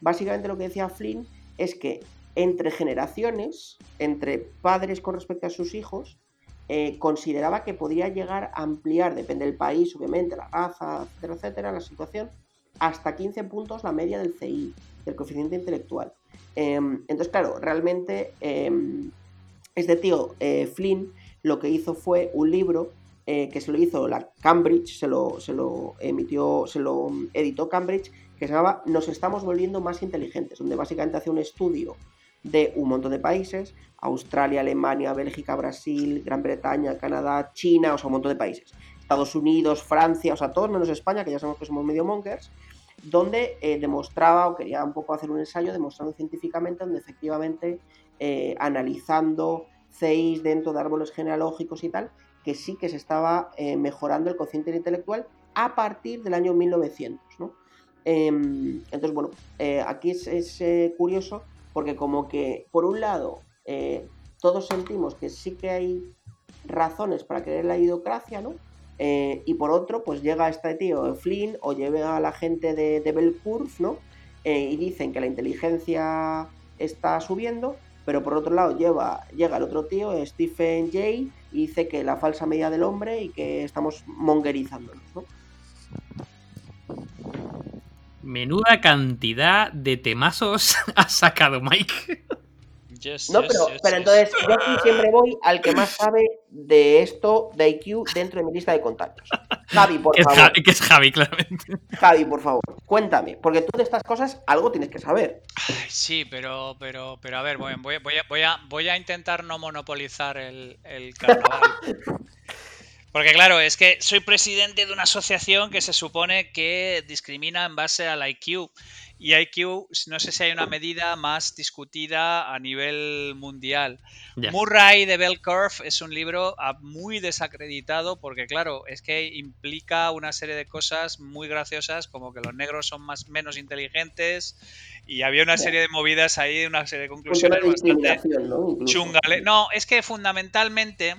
básicamente lo que decía Flynn es que entre generaciones, entre padres con respecto a sus hijos, eh, consideraba que podría llegar a ampliar, depende del país, obviamente, la raza, etcétera, etcétera, la situación, hasta 15 puntos la media del CI, del coeficiente intelectual. Em, entonces, claro, realmente em, este tío, eh, Flynn, lo que hizo fue un libro eh, que se lo hizo la Cambridge, se lo, se lo emitió, se lo editó Cambridge, que se llamaba Nos estamos volviendo más inteligentes, donde básicamente hace un estudio de un montón de países, Australia, Alemania, Bélgica, Brasil, Gran Bretaña, Canadá, China, o sea, un montón de países. Estados Unidos, Francia, o sea, todos menos España, que ya sabemos que somos medio monkers, donde eh, demostraba o quería un poco hacer un ensayo demostrando científicamente donde efectivamente eh, analizando CIs dentro de árboles genealógicos y tal, que sí que se estaba eh, mejorando el cociente intelectual a partir del año 1900. ¿no? Em, entonces, bueno, aquí es, curioso porque como que, por un lado, todos sentimos que sí que hay razones para creer la idiocracia, ¿no? Eh, y por otro, pues llega este tío Flynn o llega a la gente de, de ¿no? Eh, y dicen que la inteligencia está subiendo, pero por otro lado lleva, llega el otro tío, Stephen Jay, y dice que la falsa medida del hombre y que estamos mongerizándonos, ¿no? Menuda cantidad de temazos [laughs] ha sacado Mike no, pero, entonces yo aquí siempre voy al que más sabe de esto de IQ dentro de mi lista de contactos. Javi, por favor. que es Javi, claramente. Javi, por favor, cuéntame, porque tú de estas cosas algo tienes que saber. Sí, pero, pero, pero a ver, voy, voy, voy, a, voy a intentar no monopolizar el, el carnaval. [laughs] Porque claro, es que soy presidente de una asociación que se supone que discrimina en base al IQ. Y IQ, no sé si hay una medida más discutida a nivel mundial. Murray de Bell Curve es un libro ah, muy desacreditado porque, claro, es que implica una serie de cosas muy graciosas, como que los negros son más menos inteligentes y había una serie de movidas ahí, una serie de conclusiones bastante chungales. No, es que fundamentalmente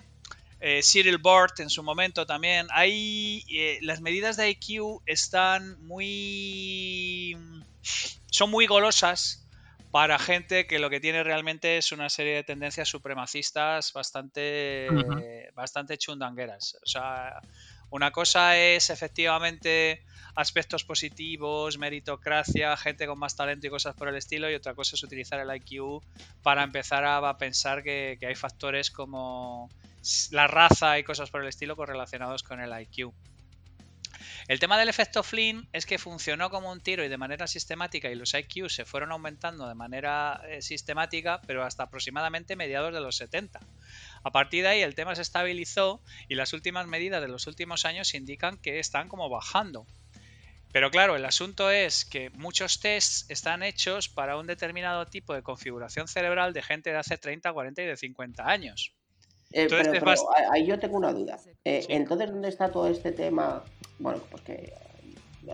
eh, Cyril Bort en su momento también. Hay eh, las medidas de IQ están muy son muy golosas para gente que lo que tiene realmente es una serie de tendencias supremacistas bastante, bastante chundangueras. O sea, una cosa es efectivamente aspectos positivos, meritocracia, gente con más talento y cosas por el estilo, y otra cosa es utilizar el IQ para empezar a, pensar que, hay factores como la raza y cosas por el estilo correlacionados con el IQ. El tema del efecto Flynn es que funcionó como un tiro y de manera sistemática y los IQ se fueron aumentando de manera eh, sistemática, pero hasta aproximadamente mediados de los 70. A partir de ahí el tema se estabilizó y las últimas medidas de los últimos años indican que están como bajando. Pero claro, el asunto es que muchos tests están hechos para un determinado tipo de configuración cerebral de gente de hace 30, 40 y de 50 años. Eh, pero, ahí yo tengo una duda. Eh, entonces, ¿dónde está todo este tema? Bueno, pues que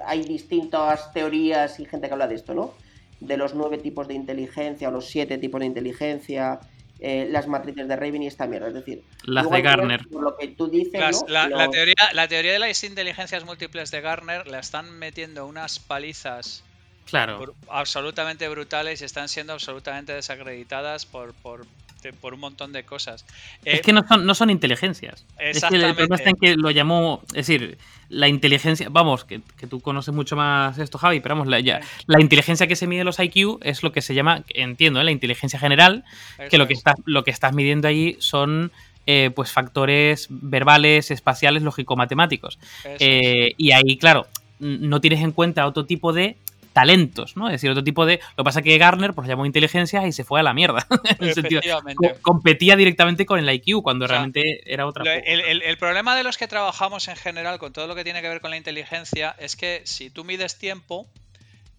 hay distintas teorías y gente que habla de esto, ¿no? De los nueve tipos de inteligencia o los siete tipos de inteligencia, eh, las matrices de Raven y esta mierda. Es decir, las de Garner. lo que tú dices, la, teoría, la teoría de las inteligencias múltiples de Garner la están metiendo unas palizas Claro. absolutamente brutales y están siendo absolutamente desacreditadas por, por, por un montón de cosas. es eh, que no son, no son inteligencias. Exactamente. Es que el problema en que lo llamó, es decir, la inteligencia, vamos, que, tú conoces mucho más esto, Javi, pero vamos, la, la inteligencia que se mide los IQ es lo que se llama, entiendo, ¿eh? la inteligencia general, que lo que, estás, lo que estás midiendo allí son eh, pues factores verbales, espaciales, lógico-matemáticos. y ahí, claro, no tienes en cuenta otro tipo de talentos, ¿no? Es decir, otro tipo de. Lo que pasa es que Garner pues llamó inteligencia y se fue a la mierda. [laughs] competía directamente con el IQ cuando realmente era otra cosa. El, problema de los que trabajamos en general con todo lo que tiene que ver con la inteligencia es que si tú mides tiempo,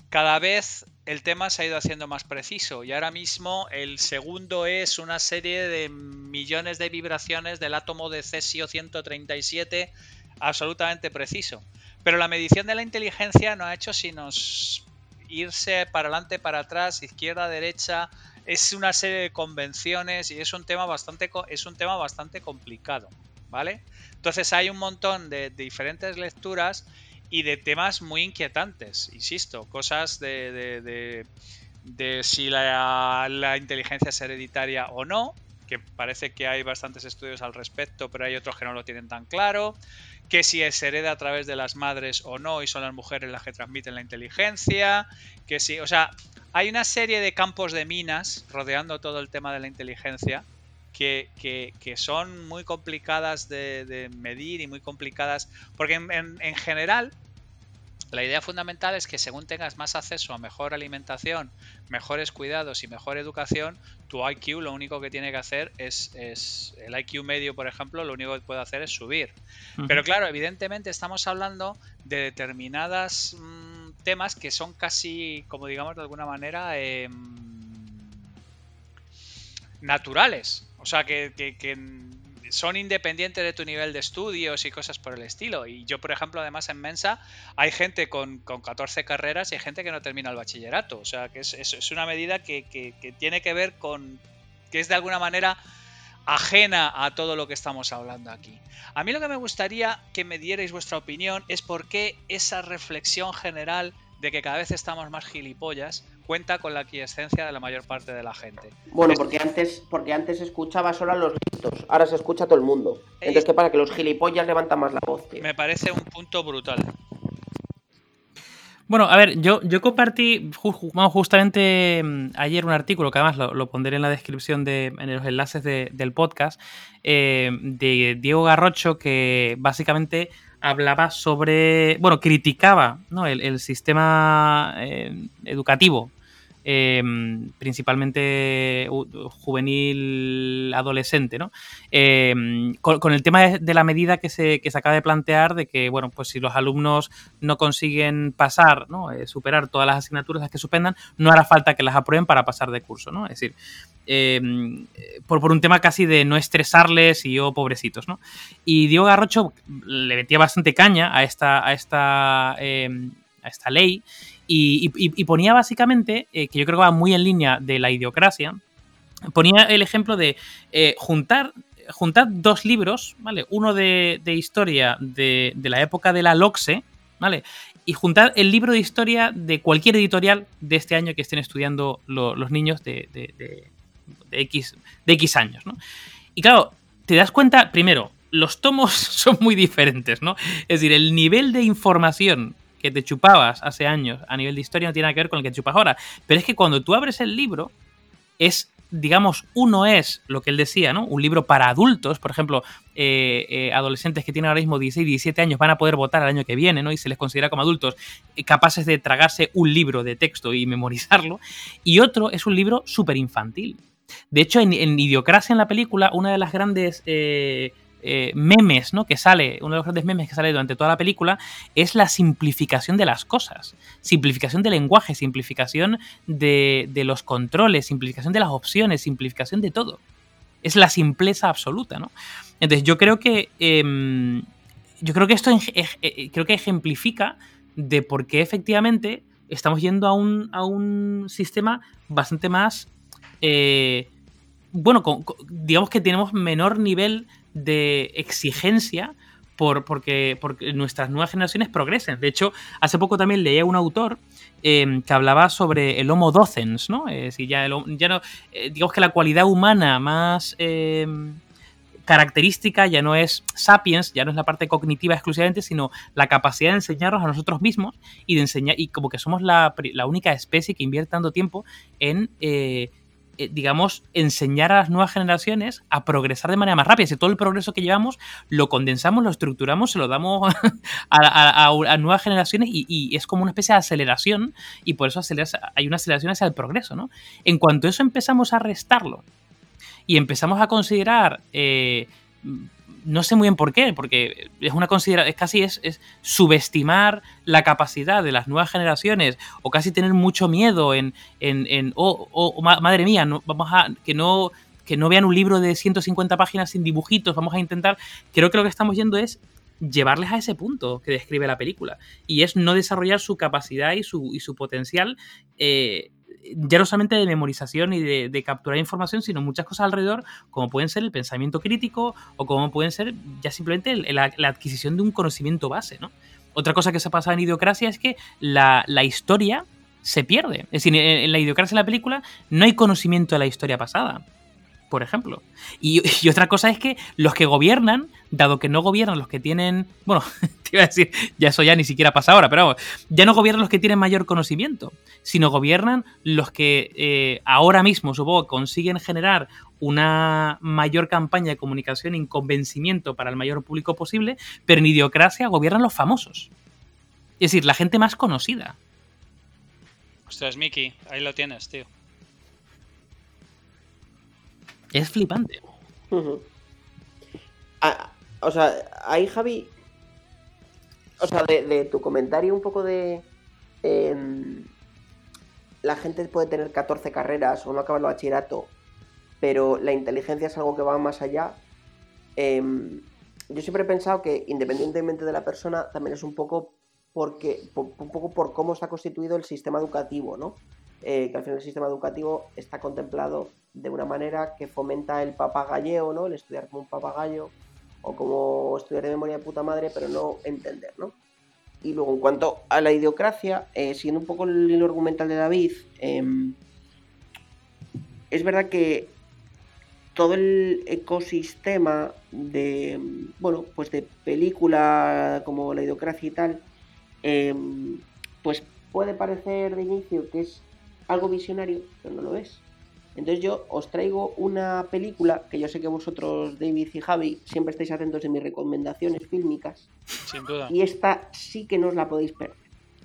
cada vez el tema se ha ido haciendo más preciso y ahora mismo el segundo es una serie de millones de vibraciones del átomo de cesio 137 absolutamente preciso. Pero la medición de la inteligencia no ha hecho sino irse para adelante, para atrás, izquierda, derecha. Es una serie de convenciones y es un tema bastante, es un tema bastante complicado. ¿Vale? Entonces hay un montón de, diferentes lecturas y de temas muy inquietantes, insisto, cosas de, de, si la, inteligencia es hereditaria o no, que parece que hay bastantes estudios al respecto, pero hay otros que no lo tienen tan claro, que si se hereda a través de las madres o no y son las mujeres las que transmiten la inteligencia, que si, o sea, hay una serie de campos de minas rodeando todo el tema de la inteligencia que, que, son muy complicadas de, medir y muy complicadas, porque en general la idea fundamental es que según tengas más acceso a mejor alimentación, mejores cuidados y mejor educación, tu IQ lo único que tiene que hacer es, el IQ medio, por ejemplo, lo único que puede hacer es subir. Pero claro, evidentemente estamos hablando de determinadas mm, temas que son casi, como digamos de alguna manera, em, naturales. O sea, que, que, que son independientes de tu nivel de estudios y cosas por el estilo. Y yo, por ejemplo, además en Mensa hay gente con, 14 carreras y hay gente que no termina el bachillerato. O sea, que es, es, una medida que, que, tiene que ver con, que es de alguna manera ajena a todo lo que estamos hablando aquí. A mí lo que me gustaría que me dierais vuestra opinión es por qué esa reflexión general de que cada vez estamos más gilipollas cuenta con la aquiescencia de la mayor parte de la gente. Bueno, porque antes, porque antes escuchaba solo a los listos, ahora se escucha a todo el mundo. Entonces, ¿qué pasa? Que los gilipollas levantan más la voz, tío. Me parece un punto brutal. Bueno, a ver, yo, yo compartí justamente mm, ayer un artículo, que además lo, pondré en la descripción de, en los enlaces del podcast, eh, de Diego Garrocho, que básicamente hablaba sobre, bueno, criticaba el, sistema eh, educativo Em, principalmente juvenil adolescente, ¿no? Em, con, el tema de, la medida que se, que se, acaba de plantear de que, bueno, pues si los alumnos no consiguen pasar, ¿no? Eh, superar todas las asignaturas las que suspendan, no hará falta que las aprueben para pasar de curso, ¿no? Es decir, em, por, por, un tema casi de no estresarles y yo oh, pobrecitos, ¿no? Y Diego Garrocho le metía bastante caña a esta, a esta, a esta ley y, ponía básicamente, eh, que yo creo que va muy en línea de la idiocracia, ponía el ejemplo de eh, juntar, juntar dos libros, ¿vale? Uno de, historia de, la época de la LOXE, ¿vale? Y juntar el libro de historia de cualquier editorial de este año que estén estudiando los niños de, de, X, de X años, ¿no? Y claro, te das cuenta, primero, los tomos [laughs] son muy diferentes, ¿no? Es decir, el nivel de información que te chupabas hace años a nivel de historia no tiene nada que ver con el que chupas ahora. Pero es que cuando tú abres el libro, es, digamos, uno es lo que él decía, ¿no? Un libro para adultos, por ejemplo, eh, eh, adolescentes que tienen ahora mismo 16, 17 años van a poder votar el año que viene, ¿no? Y se les considera como adultos eh, capaces de tragarse un libro de texto y memorizarlo. Y otro es un libro súper infantil. De hecho, en, Idiocracia, en la película, una de las grandes memes, ¿no? Que sale, uno de los grandes memes que sale durante toda la película, es la simplificación de las cosas. Simplificación del lenguaje, simplificación de, los controles, simplificación de las opciones, simplificación de todo. Es la simpleza absoluta, ¿no? Entonces, yo creo que. Em, yo creo que esto eh, creo que ejemplifica de por qué efectivamente estamos yendo a un, a un sistema bastante más. Eh, bueno, digamos que tenemos menor nivel de exigencia por, porque, porque, nuestras nuevas generaciones progresen. De hecho, hace poco también leía un autor em, que hablaba sobre el Homo docens, ¿no? Es ya, ya no, eh, digamos que la cualidad humana más em, característica ya no es sapiens, ya no es la parte cognitiva exclusivamente, sino la capacidad de enseñarnos a nosotros mismos y de enseñar, y como que somos la, la única especie que invierte tanto tiempo en eh, digamos, enseñar a las nuevas generaciones a progresar de manera más rápida. Si todo el progreso que llevamos lo condensamos, lo estructuramos, se lo damos [laughs] a, nuevas generaciones y, es como una especie de aceleración y por eso hay una aceleración hacia el progreso, ¿no? En cuanto eso empezamos a restarlo y empezamos a considerar eh, no sé muy bien por qué, porque es una consideración, es casi es, subestimar la capacidad de las nuevas generaciones o casi tener mucho miedo en, en, oh, oh, madre mía, no, vamos a, que no, que no vean un libro de 150 páginas sin dibujitos, vamos a intentar, creo que lo que estamos yendo es llevarles a ese punto que describe la película y es no desarrollar su capacidad y su, y su potencial eh, ya no solamente de memorización y de, capturar información, sino muchas cosas alrededor, como pueden ser el pensamiento crítico o como pueden ser ya simplemente la, adquisición de un conocimiento base, ¿no? Otra cosa que se pasa en Idiocracia es que la, historia se pierde. Es decir, en, la Idiocracia de la película no hay conocimiento de la historia pasada. por ejemplo. [laughs] Y, otra cosa es que los que gobiernan, dado que no gobiernan los que tienen. Bueno, [laughs] [laughs] te iba a decir, ya eso ya ni siquiera pasa ahora, pero vamos, ya no gobiernan los que tienen mayor conocimiento, sino gobiernan los que eh, ahora mismo, supongo, consiguen generar una mayor campaña de comunicación y convencimiento para el mayor público posible, pero en idiocracia gobiernan los famosos. Es decir, la gente más conocida. Ostras, Miki, ahí lo tienes, tío. Es flipante. Ah, o sea, ahí Javi, o sea, de, tu comentario un poco de... Em, la gente puede tener 14 carreras o no acabar el bachillerato, pero la inteligencia es algo que va más allá. Em, yo siempre he pensado que independientemente de la persona, también es un poco porque un poco por cómo está constituido el sistema educativo, ¿no? Eh, que al final el sistema educativo está contemplado de una manera que fomenta el papagalleo, ¿no? El estudiar como un papagayo o como estudiar de memoria de puta madre, pero no entender, ¿no? Y luego, en cuanto a la idiocracia, eh, siguiendo un poco el hilo argumental de David, em, es verdad que todo el ecosistema de, bueno, pues de película como la idiocracia y tal, em, pues puede parecer de inicio que es algo visionario, pero no lo es. Entonces yo os traigo una película que yo sé que vosotros, David y Javi, siempre estáis atentos en mis recomendaciones fílmicas. Sin duda. Y esta sí que no os la podéis perder.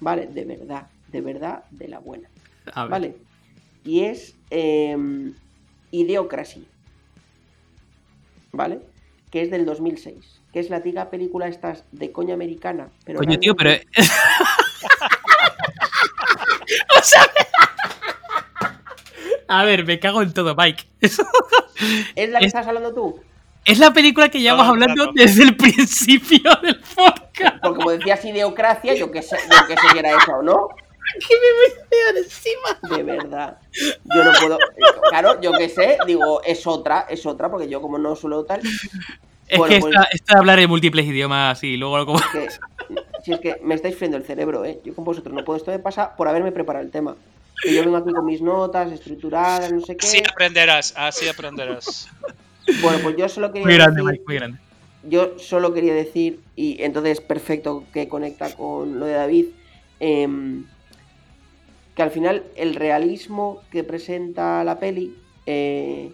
¿Vale? De verdad, de verdad, de la buena. ¿Vale? Y es eh, Idiocracy. ¿Vale? Que es del 2006. Que es la tía película estas de coña americana. Pero Coño, tío, pero... [laughs] [laughs] o sea... A ver, me cago en todo, Mike. ¿Es la que estás hablando tú? Es la película que llevamos hablando desde el principio [laughs] del podcast. Porque como decías ideocracia, yo que sé, yo que sé si era eso o no. ¿Qué me voy a encima? De verdad. Yo no puedo. Claro, yo que sé, digo, es otra, es otra, porque yo como no suelo tal. Es que pues esta, de hablar en múltiples idiomas y luego como. si es que me estáis friendo el cerebro, ¿eh? Yo con vosotros no puedo. Esto me pasa por haberme preparado el tema. Que yo vengo aquí con mis notas estructuradas, no sé qué. Así aprenderás, así aprenderás. Bueno, pues yo solo quería muy grande, decir, muy grande. Yo solo quería decir, y entonces perfecto que conecta con lo de David, em, que al final el realismo que presenta la peli, eh,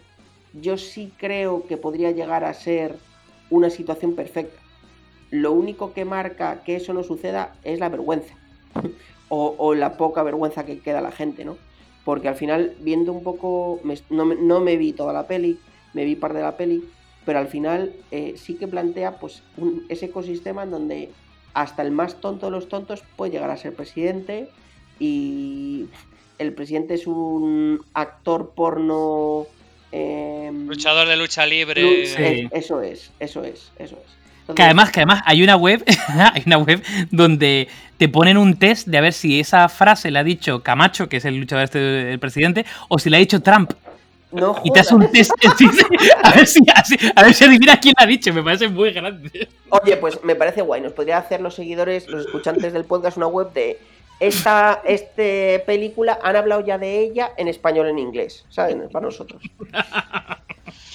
yo sí creo que podría llegar a ser una situación perfecta. Lo único que marca que eso no suceda es la vergüenza o, la poca vergüenza que queda la gente, ¿no? Porque al final, viendo un poco, no, me, vi toda la peli, me vi parte de la peli, pero al final eh, sí que plantea pues ese ecosistema en donde hasta el más tonto de los tontos puede llegar a ser presidente y el presidente es un actor porno... Em, Luchador de lucha libre. eso es, eso es, eso es que además, que además hay una web, [laughs] hay una web donde te ponen un test de a ver si esa frase la ha dicho Camacho, que es el luchador este del presidente, o si la ha dicho Trump. No y te hace un test [laughs] a ver si a ver si adivina quién la ha dicho, me parece muy grande. Oye, pues me parece guay, nos podría hacer los seguidores, los escuchantes del podcast una web de esta este película han hablado ya de ella en español en inglés, ¿saben? Para nosotros. [laughs]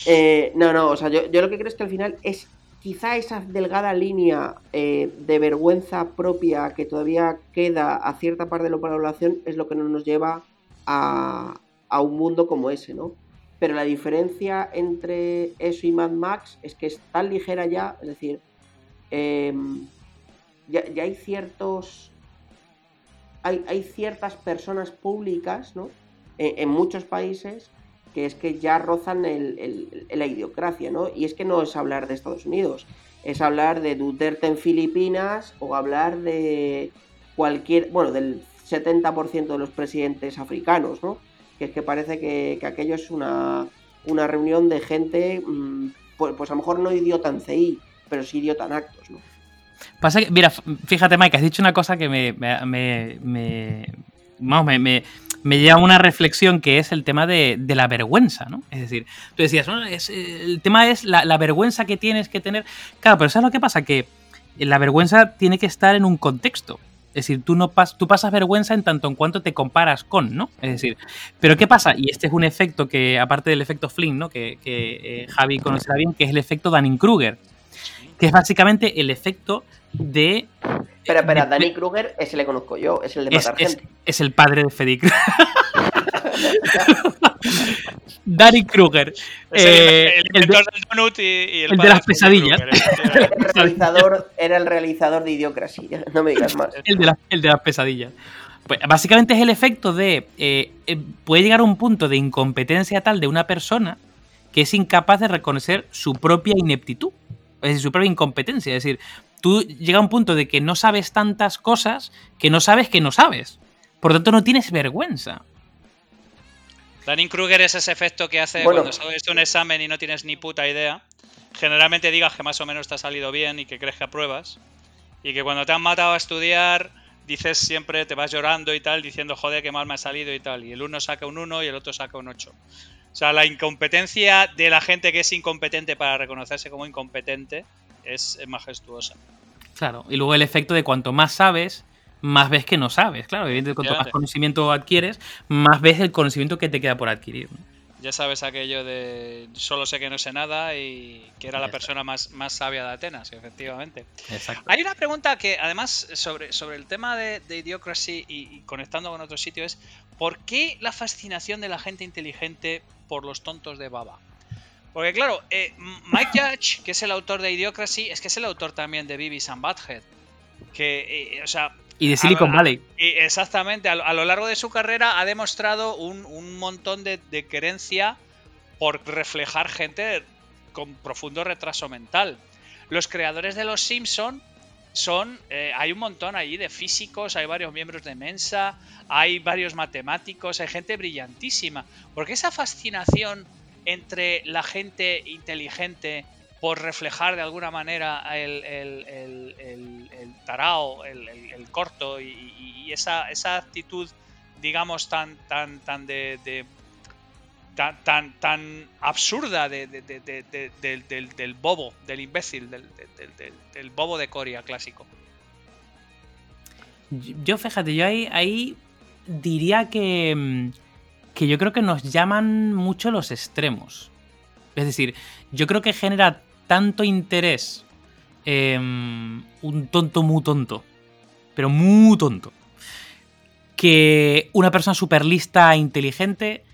Eh, no, no, o sea, yo, yo lo que creo es que al final es quizá esa delgada línea eh, de vergüenza propia que todavía queda a cierta parte de la población es lo que no nos lleva a, un mundo como ese, ¿no? Pero la diferencia entre eso y Mad Max es que es tan ligera ya, es decir, em, ya, hay ciertos. Hay, hay, ciertas personas públicas, ¿no? E, en muchos países que es que ya rozan el, la idiocracia, ¿no? Y es que no es hablar de Estados Unidos, es hablar de Duterte en Filipinas o hablar de cualquier, bueno, del 70% de los presidentes africanos, ¿no? Que es que parece que, aquello es una, una, reunión de gente, mm, pues, pues, a lo mejor no idiota en CI, pero sí idiota en actos, ¿no? Pasa que, mira, fíjate, Mike, has dicho una cosa que me, me, me, vamos, me, me lleva a una reflexión que es el tema de, la vergüenza, ¿no? Es decir, tú decías, el tema es la, vergüenza que tienes que tener. Claro, pero ¿sabes lo que pasa? Que la vergüenza tiene que estar en un contexto. Es decir, tú, no pas tú pasas vergüenza en tanto en cuanto te comparas con, ¿no? Es decir, pero ¿qué pasa? Y este es un efecto que, aparte del efecto Flynn, ¿no? Que, que eh, Javi conocerá bien, que es el efecto Dunning-Kruger, que es básicamente el efecto de... Espera, espera, Danny Kruger, ese le conozco yo, es el de matar es, gente. Es, el padre de Freddy [laughs] Krueger. Danny Kruger. Eh, el, el, del donut y, y el, el de las pesadillas. Kruger, [laughs] el realizador, era el realizador de Idiocracy, no me digas más. El de, la, el de las pesadillas. Pues básicamente es el efecto de. Eh, puede llegar a un punto de incompetencia tal de una persona que es incapaz de reconocer su propia ineptitud. Es decir, su propia incompetencia. Es decir, tú llega a un punto de que no sabes tantas cosas que no sabes que no sabes. Por tanto, no tienes vergüenza. Danning Kruger es ese efecto que hace bueno. cuando sabes un examen y no tienes ni puta idea. Generalmente digas que más o menos te ha salido bien y que crees que apruebas. Y que cuando te han matado a estudiar, dices siempre, te vas llorando y tal, diciendo, joder, qué mal me ha salido y tal. Y el uno saca un 1 y el otro saca un 8. O sea, la incompetencia de la gente que es incompetente para reconocerse como incompetente es, es majestuosa. Claro, y luego el efecto de cuanto más sabes, más ves que no sabes. Claro, evidentemente, cuanto más conocimiento adquieres, más ves el conocimiento que te queda por adquirir. Ya sabes aquello de solo sé que no sé nada y que era la Exacto. persona más, más sabia de Atenas, efectivamente. Exacto. Hay una pregunta que, además, sobre, sobre el tema de, de Idiocracy y, y, conectando con otro sitio es ¿por qué la fascinación de la gente inteligente por los tontos de Baba? Porque claro, eh, Mike Judge, que es el autor de Idiocracy, es que es el autor también de Beavis and Butthead. Que, eh, o sea, y de Silicon a, Valley. Exactamente, a, a, lo largo de su carrera ha demostrado un, un montón de, de, querencia por reflejar gente con profundo retraso mental. Los creadores de Los Simpson son, eh, hay un montón allí de físicos, hay varios miembros de Mensa, hay varios matemáticos, hay gente brillantísima. Porque esa fascinación entre la gente inteligente por reflejar de alguna manera el, el, el, el tarao, el, corto y, esa, esa, actitud, digamos, tan, tan, tan de tan, tan, tan, absurda de, de, de, del, del, bobo, del imbécil, del, del, bobo de Coria clásico. Yo, fíjate, yo ahí, ahí diría que, que yo creo que nos llaman mucho los extremos. Es decir, yo creo que genera tanto interés eh, un tonto muy tonto, pero muy tonto, que una persona súper lista e inteligente,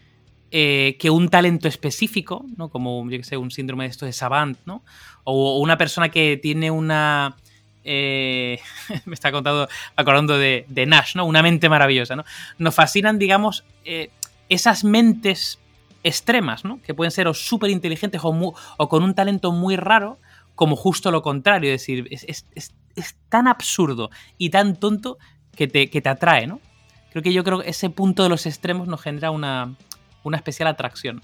eh, que un talento específico, ¿no? como yo que sé, un síndrome de esto de Savant, ¿no? o, una persona que tiene una... Eh, [laughs] me está contando, acordando de, Nash, ¿no? Una mente maravillosa, ¿no? Nos fascinan, digamos, eh, esas mentes extremas, ¿no? Que pueden ser o súper inteligentes o, con un talento muy raro, como justo lo contrario. Es decir, es, es, es, es tan absurdo y tan tonto que te, que te, atrae, ¿no? Creo que yo creo que ese punto de los extremos nos genera una, una especial atracción.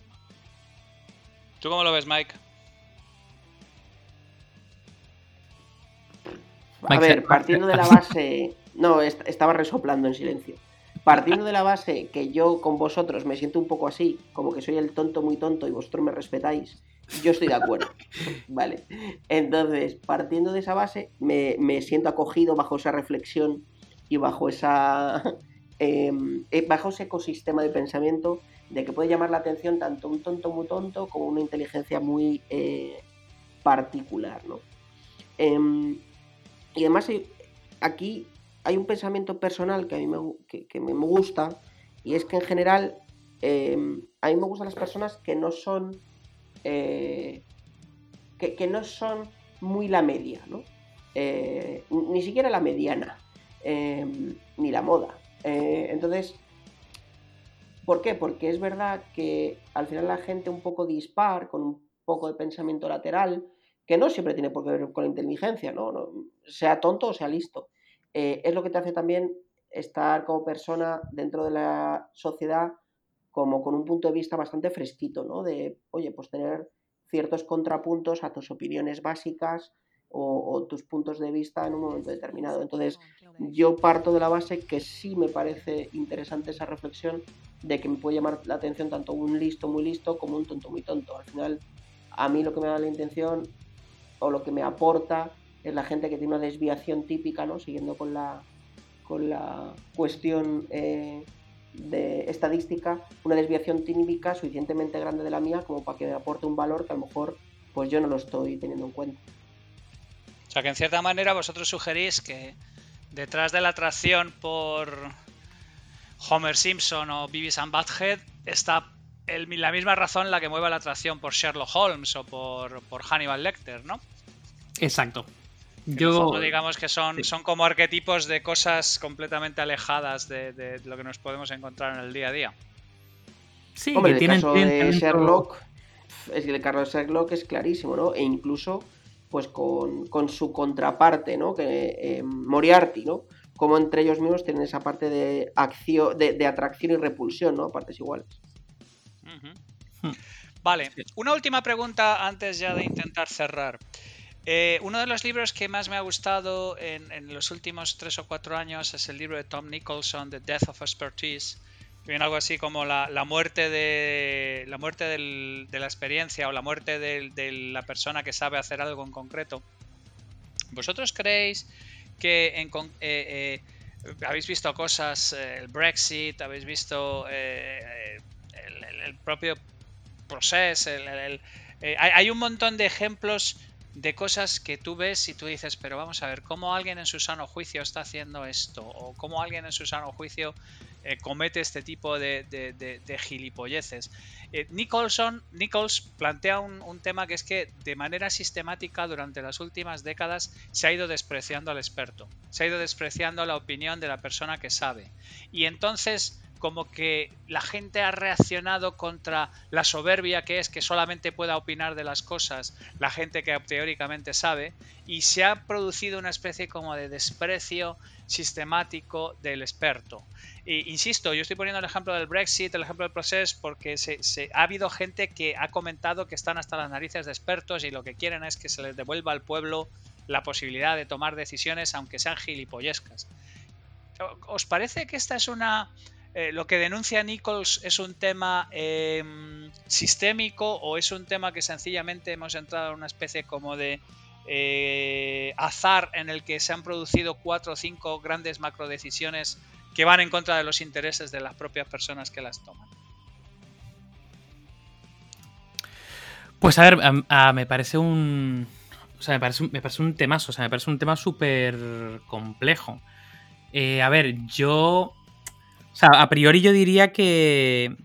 ¿Tú cómo lo ves, Mike? A ver, partiendo de la [laughs] base. No, estaba resoplando en silencio. Partiendo de la base que yo con vosotros me siento un poco así, como que soy el tonto muy tonto y vosotros me respetáis, yo estoy de acuerdo. [laughs] Vale. Entonces, partiendo de esa base, me, me siento acogido bajo esa reflexión y bajo esa. [laughs] Eh, bajo ese ecosistema de pensamiento de que puede llamar la atención tanto un tonto muy tonto como una inteligencia muy eh, particular, ¿no? Eh, y además aquí hay un pensamiento personal que a mí me, que, me gusta y es que en general eh, a mí me gustan las personas que no son eh, que, que, no son muy la media, ¿no? Eh, ni siquiera la mediana, ni la moda. entonces, ¿por qué? Porque es verdad que al final la gente un poco dispar, con un poco de pensamiento lateral, que no siempre tiene por qué ver con la inteligencia, ¿no? sea tonto o sea listo. Eh, es lo que te hace también estar como persona dentro de la sociedad como con un punto de vista bastante fresquito, ¿no? De, oye, pues tener ciertos contrapuntos a tus opiniones básicas o, o, tus puntos de vista en un momento determinado. Entonces, yo parto de la base que sí me parece interesante esa reflexión de que me puede llamar la atención tanto un listo muy listo como un tonto muy tonto. Al final, a mí lo que me da la intención o lo que me aporta es la gente que tiene una desviación típica, ¿no? Siguiendo con la, con la cuestión eh, de estadística, una desviación tímica suficientemente grande de la mía como para que me aporte un valor que a lo mejor pues yo no lo estoy teniendo en cuenta. O sea que en cierta manera vosotros sugerís que detrás de la atracción por Homer Simpson o Beavis and Butthead está la misma razón la que mueve la atracción por Sherlock Holmes o por, por Hannibal Lecter, ¿no? Exacto. Yo... digamos que son, son como arquetipos de cosas completamente alejadas de, lo que nos podemos encontrar en el día a día. Sí, Hombre, el caso de Sherlock, es el caso de Sherlock es clarísimo, ¿no? E incluso, pues con, su contraparte, ¿no? Que eh, Moriarty, ¿no? Como entre ellos mismos tienen esa parte de acción, de, atracción y repulsión, ¿no? Partes iguales. Vale, una última pregunta antes ya de intentar cerrar. Eh, uno de los libros que más me ha gustado en, los últimos tres o cuatro años es el libro de Tom Nicholson, The Death of Expertise. Viene algo así como la, muerte de la muerte de la experiencia o la muerte de, la persona que sabe hacer algo en concreto. ¿Vosotros creéis que en, eh, eh, habéis visto cosas, el Brexit, habéis visto el, propio proceso, hay un montón de ejemplos de cosas que tú ves y tú dices, pero vamos a ver, ¿cómo alguien en su sano juicio está haciendo esto? ¿O cómo alguien en su sano juicio eh, comete este tipo de, de, gilipolleces? Eh, Nicholson, Nichols plantea un, un, tema que es que de manera sistemática durante las últimas décadas se ha ido despreciando al experto, se ha ido despreciando la opinión de la persona que sabe. Y entonces como que la gente ha reaccionado contra la soberbia que es que solamente pueda opinar de las cosas la gente que teóricamente sabe y se ha producido una especie como de desprecio sistemático del experto. Insisto, yo estoy poniendo el ejemplo del Brexit, el ejemplo del proceso, porque se, ha habido gente que ha comentado que están hasta las narices de expertos y lo que quieren es que se les devuelva al pueblo la posibilidad de tomar decisiones aunque sean gilipollescas. ¿Os parece que esta es una eh, lo que denuncia Nichols es un tema em, sistémico o es un tema que sencillamente hemos entrado en una especie como de eh, azar en el que se han producido cuatro o cinco grandes macrodecisiones que van en contra de los intereses de las propias personas que las toman. Pues a ver, me parece un. O sea, me parece me parece un temazo, o sea, me parece un tema súper complejo. Eh, a ver, yo o sea, a priori yo diría que.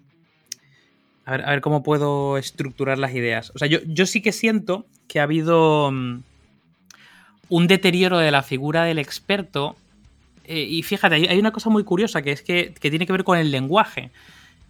A ver, a ver cómo puedo estructurar las ideas. O sea, yo, yo sí que siento que ha habido mm, un deterioro de la figura del experto. Eh, y fíjate, hay, una cosa muy curiosa que es que, tiene que ver con el lenguaje.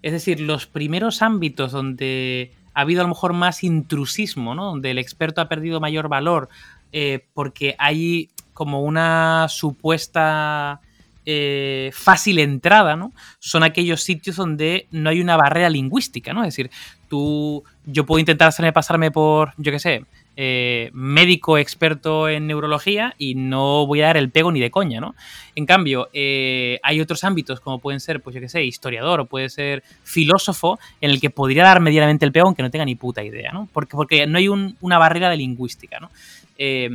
Es decir, los primeros ámbitos donde ha habido a lo mejor más intrusismo, ¿no? Donde el experto ha perdido mayor valor eh, porque hay como una supuesta eh, fácil entrada, ¿no? Son aquellos sitios donde no hay una barrera lingüística, ¿no? Es decir, tú, yo puedo intentar hacerme pasarme por, yo qué sé, eh, médico experto en neurología y no voy a dar el pego ni de coña, ¿no? En cambio, eh, hay otros ámbitos como pueden ser, pues yo qué sé, historiador o puede ser filósofo en el que podría dar medianamente el pego aunque no tenga ni puta idea, ¿no? Porque, porque no hay una barrera de lingüística, ¿no? Eh,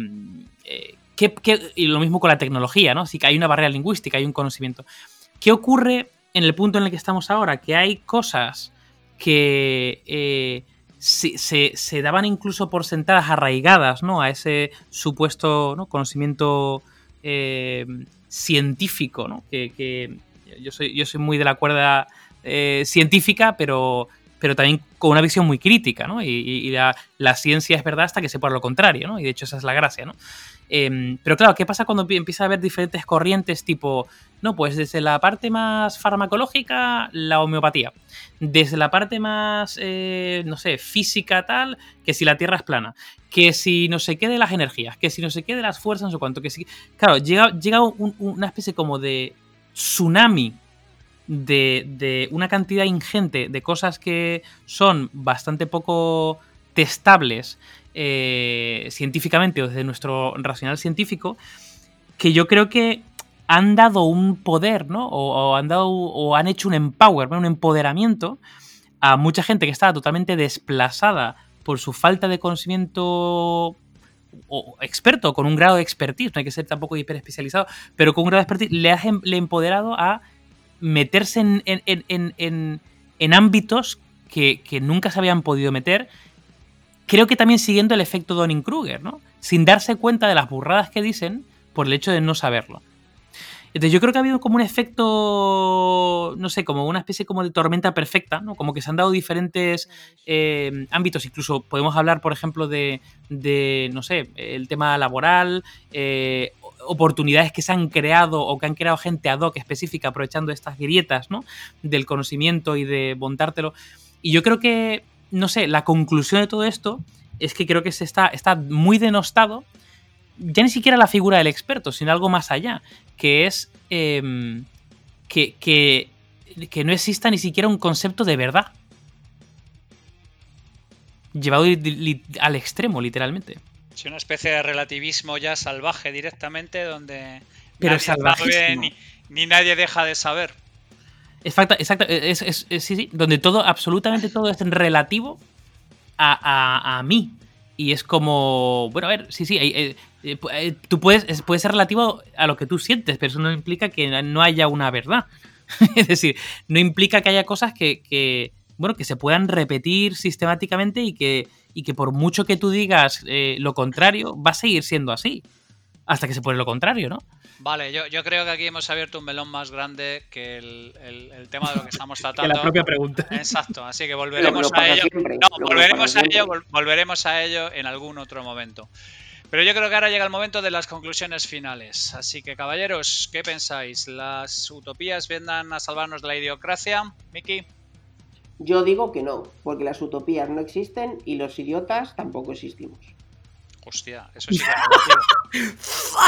y lo mismo con la tecnología, ¿no? Así que hay una barrera lingüística, hay un conocimiento. ¿Qué ocurre en el punto en el que estamos ahora? Que hay cosas que eh, se, daban incluso por sentadas arraigadas, ¿no? A ese supuesto conocimiento eh, científico, ¿no? Que, yo, soy, yo soy muy de la cuerda eh, científica, pero pero también con una visión muy crítica, ¿no? Y, la, la, ciencia es verdad hasta que se lo contrario, ¿no? Y de hecho esa es la gracia, ¿no? Em, pero claro, ¿qué pasa cuando empieza a haber diferentes corrientes tipo, no, pues desde la parte más farmacológica, la homeopatía. Desde la parte más, eh, no sé, física tal, que si la Tierra es plana. Que si no se quede las energías, que si no se quede las fuerzas, no sé cuánto. Que si... Claro, llega, llega una especie como de tsunami de, de una cantidad ingente de cosas que son bastante poco testables eh, científicamente o desde nuestro racional científico, que yo creo que han dado un poder, ¿no? O, han dado o han hecho un empower, un empoderamiento a mucha gente que estaba totalmente desplazada por su falta de conocimiento o experto, con un grado de expertise, no hay que ser tampoco hiper especializado, pero con un grado de expertise le ha em, le empoderado a meterse en, ámbitos que, nunca se habían podido meter. Creo que también siguiendo el efecto Donning-Kruger, ¿no? Sin darse cuenta de las burradas que dicen por el hecho de no saberlo. Entonces yo creo que ha habido como un efecto, no sé, como una especie como de tormenta perfecta, ¿no? Como que se han dado diferentes eh, ámbitos, incluso podemos hablar, por ejemplo, de, no sé, el tema laboral, eh, oportunidades que se han creado o que han creado gente ad hoc específica aprovechando estas grietas, ¿no? Del conocimiento y de montártelo. Y yo creo que, no sé, la conclusión de todo esto es que creo que se está, está muy denostado ya ni siquiera la figura del experto, sino algo más allá, que es em, que, que, no exista ni siquiera un concepto de verdad. Llevado al extremo, literalmente. Es una especie de relativismo ya salvaje directamente, donde Pero ni, nadie deja de saber. Exacto, exacto. Es, sí, sí, donde todo, absolutamente todo es relativo a, a, mí. Y es como, bueno, a ver, sí, sí, eh, eh, eh, tú puedes, puede ser relativo a lo que tú sientes, pero eso no implica que no haya una verdad. [laughs] es decir, no implica que haya cosas que, bueno, que se puedan repetir sistemáticamente y que, y que por mucho que tú digas eh, lo contrario, va a seguir siendo así. Hasta que se pone lo contrario, ¿no? Vale, yo, yo creo que aquí hemos abierto un melón más grande que el, tema de lo que estamos tratando. [laughs] que la propia pregunta. Exacto, así que [laughs] volveremos a ello. no, volveremos a ello, volveremos a ello en algún otro momento. Pero yo creo que ahora llega el momento de las conclusiones finales. Así que, caballeros, ¿qué pensáis? ¿Las utopías vendan a salvarnos de la idiocracia? Miki. Yo digo que no, porque las utopías no existen y los idiotas tampoco existimos. Hostia, eso sí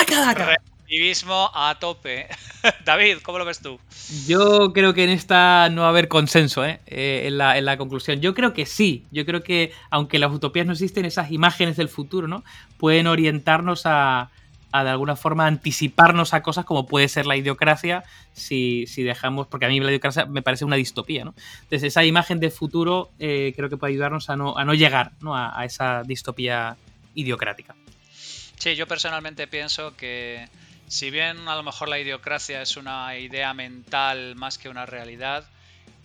que [laughs] Activismo a tope. [laughs] David, ¿cómo lo ves tú? Yo creo que en esta no va a haber consenso ¿eh? Eh, en, la, conclusión. Yo creo que sí. Yo creo que, aunque las utopías no existen, esas imágenes del futuro ¿no? pueden orientarnos a, de alguna forma anticiparnos a cosas como puede ser la idiocracia si, dejamos, porque a mí la idiocracia me parece una distopía, ¿no? Entonces esa imagen del futuro eh, creo que puede ayudarnos a no, a no llegar a, esa distopía idiocrática. Sí, yo personalmente pienso que si bien a lo mejor la idiocracia es una idea mental más que una realidad,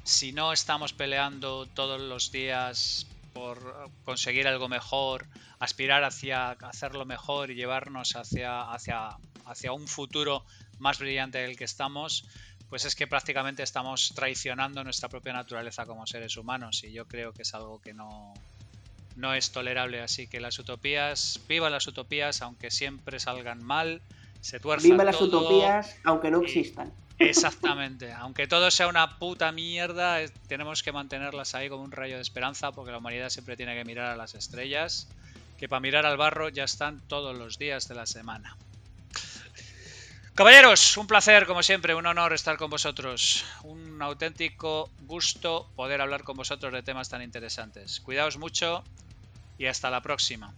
si no estamos peleando todos los días por conseguir algo mejor, aspirar hacia hacerlo mejor y llevarnos hacia, hacia, hacia un futuro más brillante del que estamos, pues es que prácticamente estamos traicionando nuestra propia naturaleza como seres humanos y yo creo que es algo que no, no es tolerable. Así que las utopías, viva las utopías, aunque siempre salgan mal, se Viva las utopías, aunque no existan. Exactamente. [laughs] Aunque todo sea una puta mierda, tenemos que mantenerlas ahí como un rayo de esperanza porque la humanidad siempre tiene que mirar a las estrellas, que para mirar al barro ya están todos los días de la semana. Caballeros, un placer como siempre, un honor estar con vosotros. Un auténtico gusto poder hablar con vosotros de temas tan interesantes. Cuidaos mucho y hasta la próxima.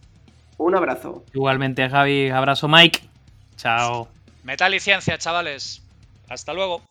Un abrazo. Igualmente, Javi. Abrazo, Mike. Chao. Metal y ciencia, chavales. Hasta luego.